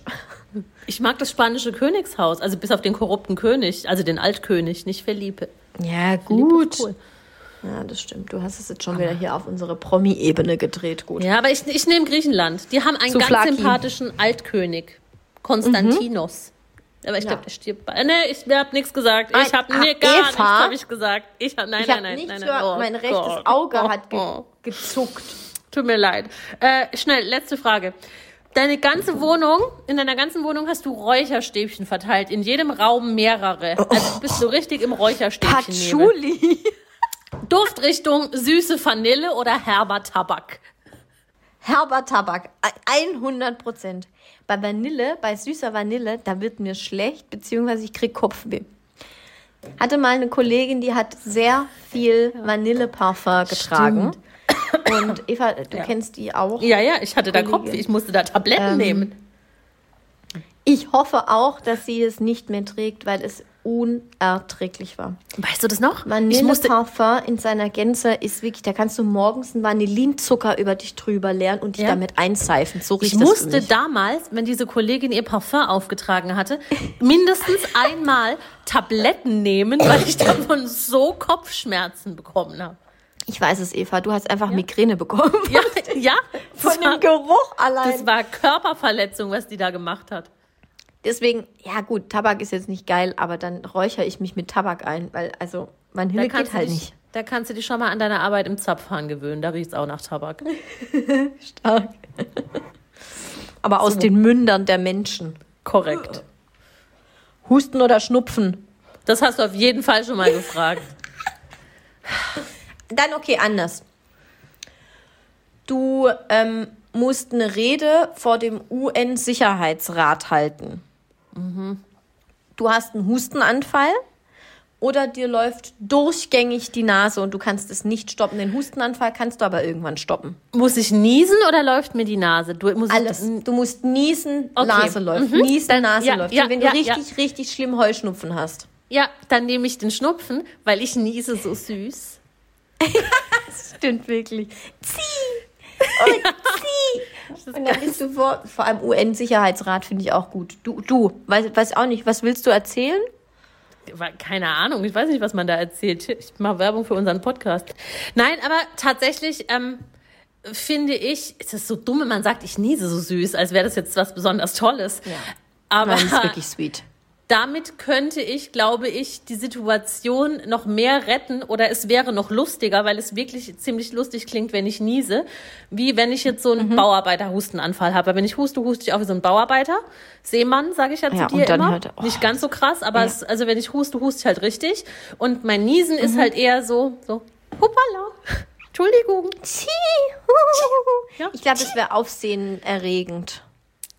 Ich mag das spanische Königshaus, also bis auf den korrupten König, also den Altkönig, nicht Felipe.
Ja, gut.
Cool.
Ja, das stimmt. Du hast es jetzt schon wieder hier auf unsere Promi-Ebene gedreht. Gut.
Ja, aber ich, ich nehme Griechenland. Die haben einen
Souflaki.
ganz sympathischen Altkönig, Konstantinos. Aber ich
Ja.
glaube, der stirbt bald. Nee, ich habe nichts gesagt. Ich
Ein-
habe
ah,
nee, gar nichts
Eva?
habe ich gesagt. Ich habe nein,
Ich habe
nein, nein,
nichts
nein, nein. Oh
mein rechtes
Gott.
Auge
Oh,
hat ge
oh.
gezuckt.
Tut mir leid. Äh, schnell, letzte Frage. Deine ganze Wohnung, in deiner ganzen Wohnung hast du Räucherstäbchen verteilt. In jedem Raum mehrere. Also du bist so richtig im Räucherstäbchen.
Patchouli.
Duftrichtung süße Vanille oder herber Tabak.
Herber Tabak. 100 Prozent. Bei Vanille, bei süßer Vanille, da wird mir schlecht, beziehungsweise ich krieg Kopfweh. Hatte mal eine Kollegin, die hat sehr viel Vanilleparfum getragen. Und Eva, du
Ja.
kennst die auch.
Ja, ja, ich hatte da. Kopf, ich musste da Tabletten
Ähm,
nehmen.
Ich hoffe auch, dass sie es nicht mehr trägt, weil es unerträglich war.
Weißt du das noch? ich
Vanilleparfum in seiner Gänze ist wirklich, da kannst du morgens einen Vanillinzucker über dich drüber leeren und dich
Ja.
damit einseifen. So
ich
riecht das für
musste damals, wenn diese Kollegin ihr Parfum aufgetragen hatte, mindestens einmal Tabletten nehmen, weil ich davon so Kopfschmerzen bekommen habe.
Ich weiß es, Eva, du hast einfach Migräne bekommen.
Ja, ja.
Von
war,
dem Geruch allein.
das war Körperverletzung, was die da gemacht hat.
Deswegen, ja gut, Tabak ist jetzt nicht geil, aber dann räuchere ich mich mit Tabak ein, weil also
Da kannst,
geht halt
dich,
nicht.
da kannst du dich schon mal an deine Arbeit im Zapfhahn gewöhnen. Da riecht es auch nach Tabak.
Stark. aber aus den Mündern der Menschen.
Korrekt.
Husten oder Schnupfen?
Das hast du auf jeden Fall schon mal gefragt.
Dann okay, anders. Du ähm, musst eine Rede vor dem UN-Sicherheitsrat halten. Du hast einen Hustenanfall oder dir läuft durchgängig die Nase und du kannst es nicht stoppen. Den Hustenanfall kannst du aber irgendwann stoppen.
Muss ich niesen oder läuft mir die Nase? Du, muss
Alles. Du musst niesen,
Okay.
Nase läuft.
Mhm.
Niesen,
Dann-
Nase
ja,
läuft.
ja,
wenn du
ja,
richtig, richtig schlimm Heuschnupfen hast.
ja, dann nehme ich den Schnupfen, weil ich niese so süß.
Stimmt wirklich. Zieh! Und zieh! Und dann bist du vor, vor allem UN-Sicherheitsrat finde ich auch gut. Du, du, weiß, weiß auch nicht, was willst du erzählen?
Keine Ahnung, ich weiß nicht, was man da erzählt. Ich mache Werbung für unseren Podcast. Nein, aber tatsächlich ähm, finde ich, es ist so dumm, wenn man sagt, ich niese so süß, als wäre das jetzt was besonders Tolles.
Ja.
Aber
Nein, ist wirklich sweet.
Damit könnte ich, glaube ich, die Situation noch mehr retten oder es wäre noch lustiger, weil es wirklich ziemlich lustig klingt, wenn ich niese, wie wenn ich jetzt so einen
Mhm.
Bauarbeiter-Hustenanfall habe. Wenn ich huste, huste ich auch wie so ein Bauarbeiter. Seemann, sage ich ja zu
Ja,
dir
und dann
immer.
halt- oh.
Nicht ganz so krass, aber
Ja.
es, also wenn ich huste, huste ich halt richtig. Und mein Niesen
Mhm.
ist halt eher so, so, hoppala, Entschuldigung. Ja.
Ich glaube, es wäre aufsehenerregend,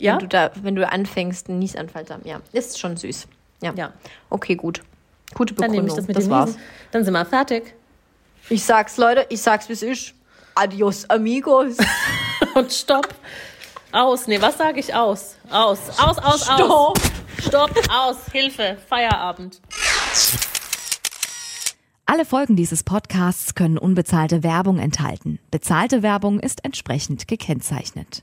Ja?
wenn, du da, wenn du anfängst, einen Niesanfall zu haben. Ja, ist schon süß. Ja.
Ja.
Okay, gut. Gute
Dann
Begründung.
nehme ich das mit
das
dem
war's.
Niesen. Dann sind wir fertig.
Ich sag's, Leute, ich sag's, wie es ist. Adios, amigos.
Und stopp. Aus. Nee, was sage ich aus? Aus. Aus, aus, aus.
Stopp.
Stopp, aus. Hilfe. Feierabend.
Alle Folgen dieses Podcasts können unbezahlte Werbung enthalten. Bezahlte Werbung ist entsprechend gekennzeichnet.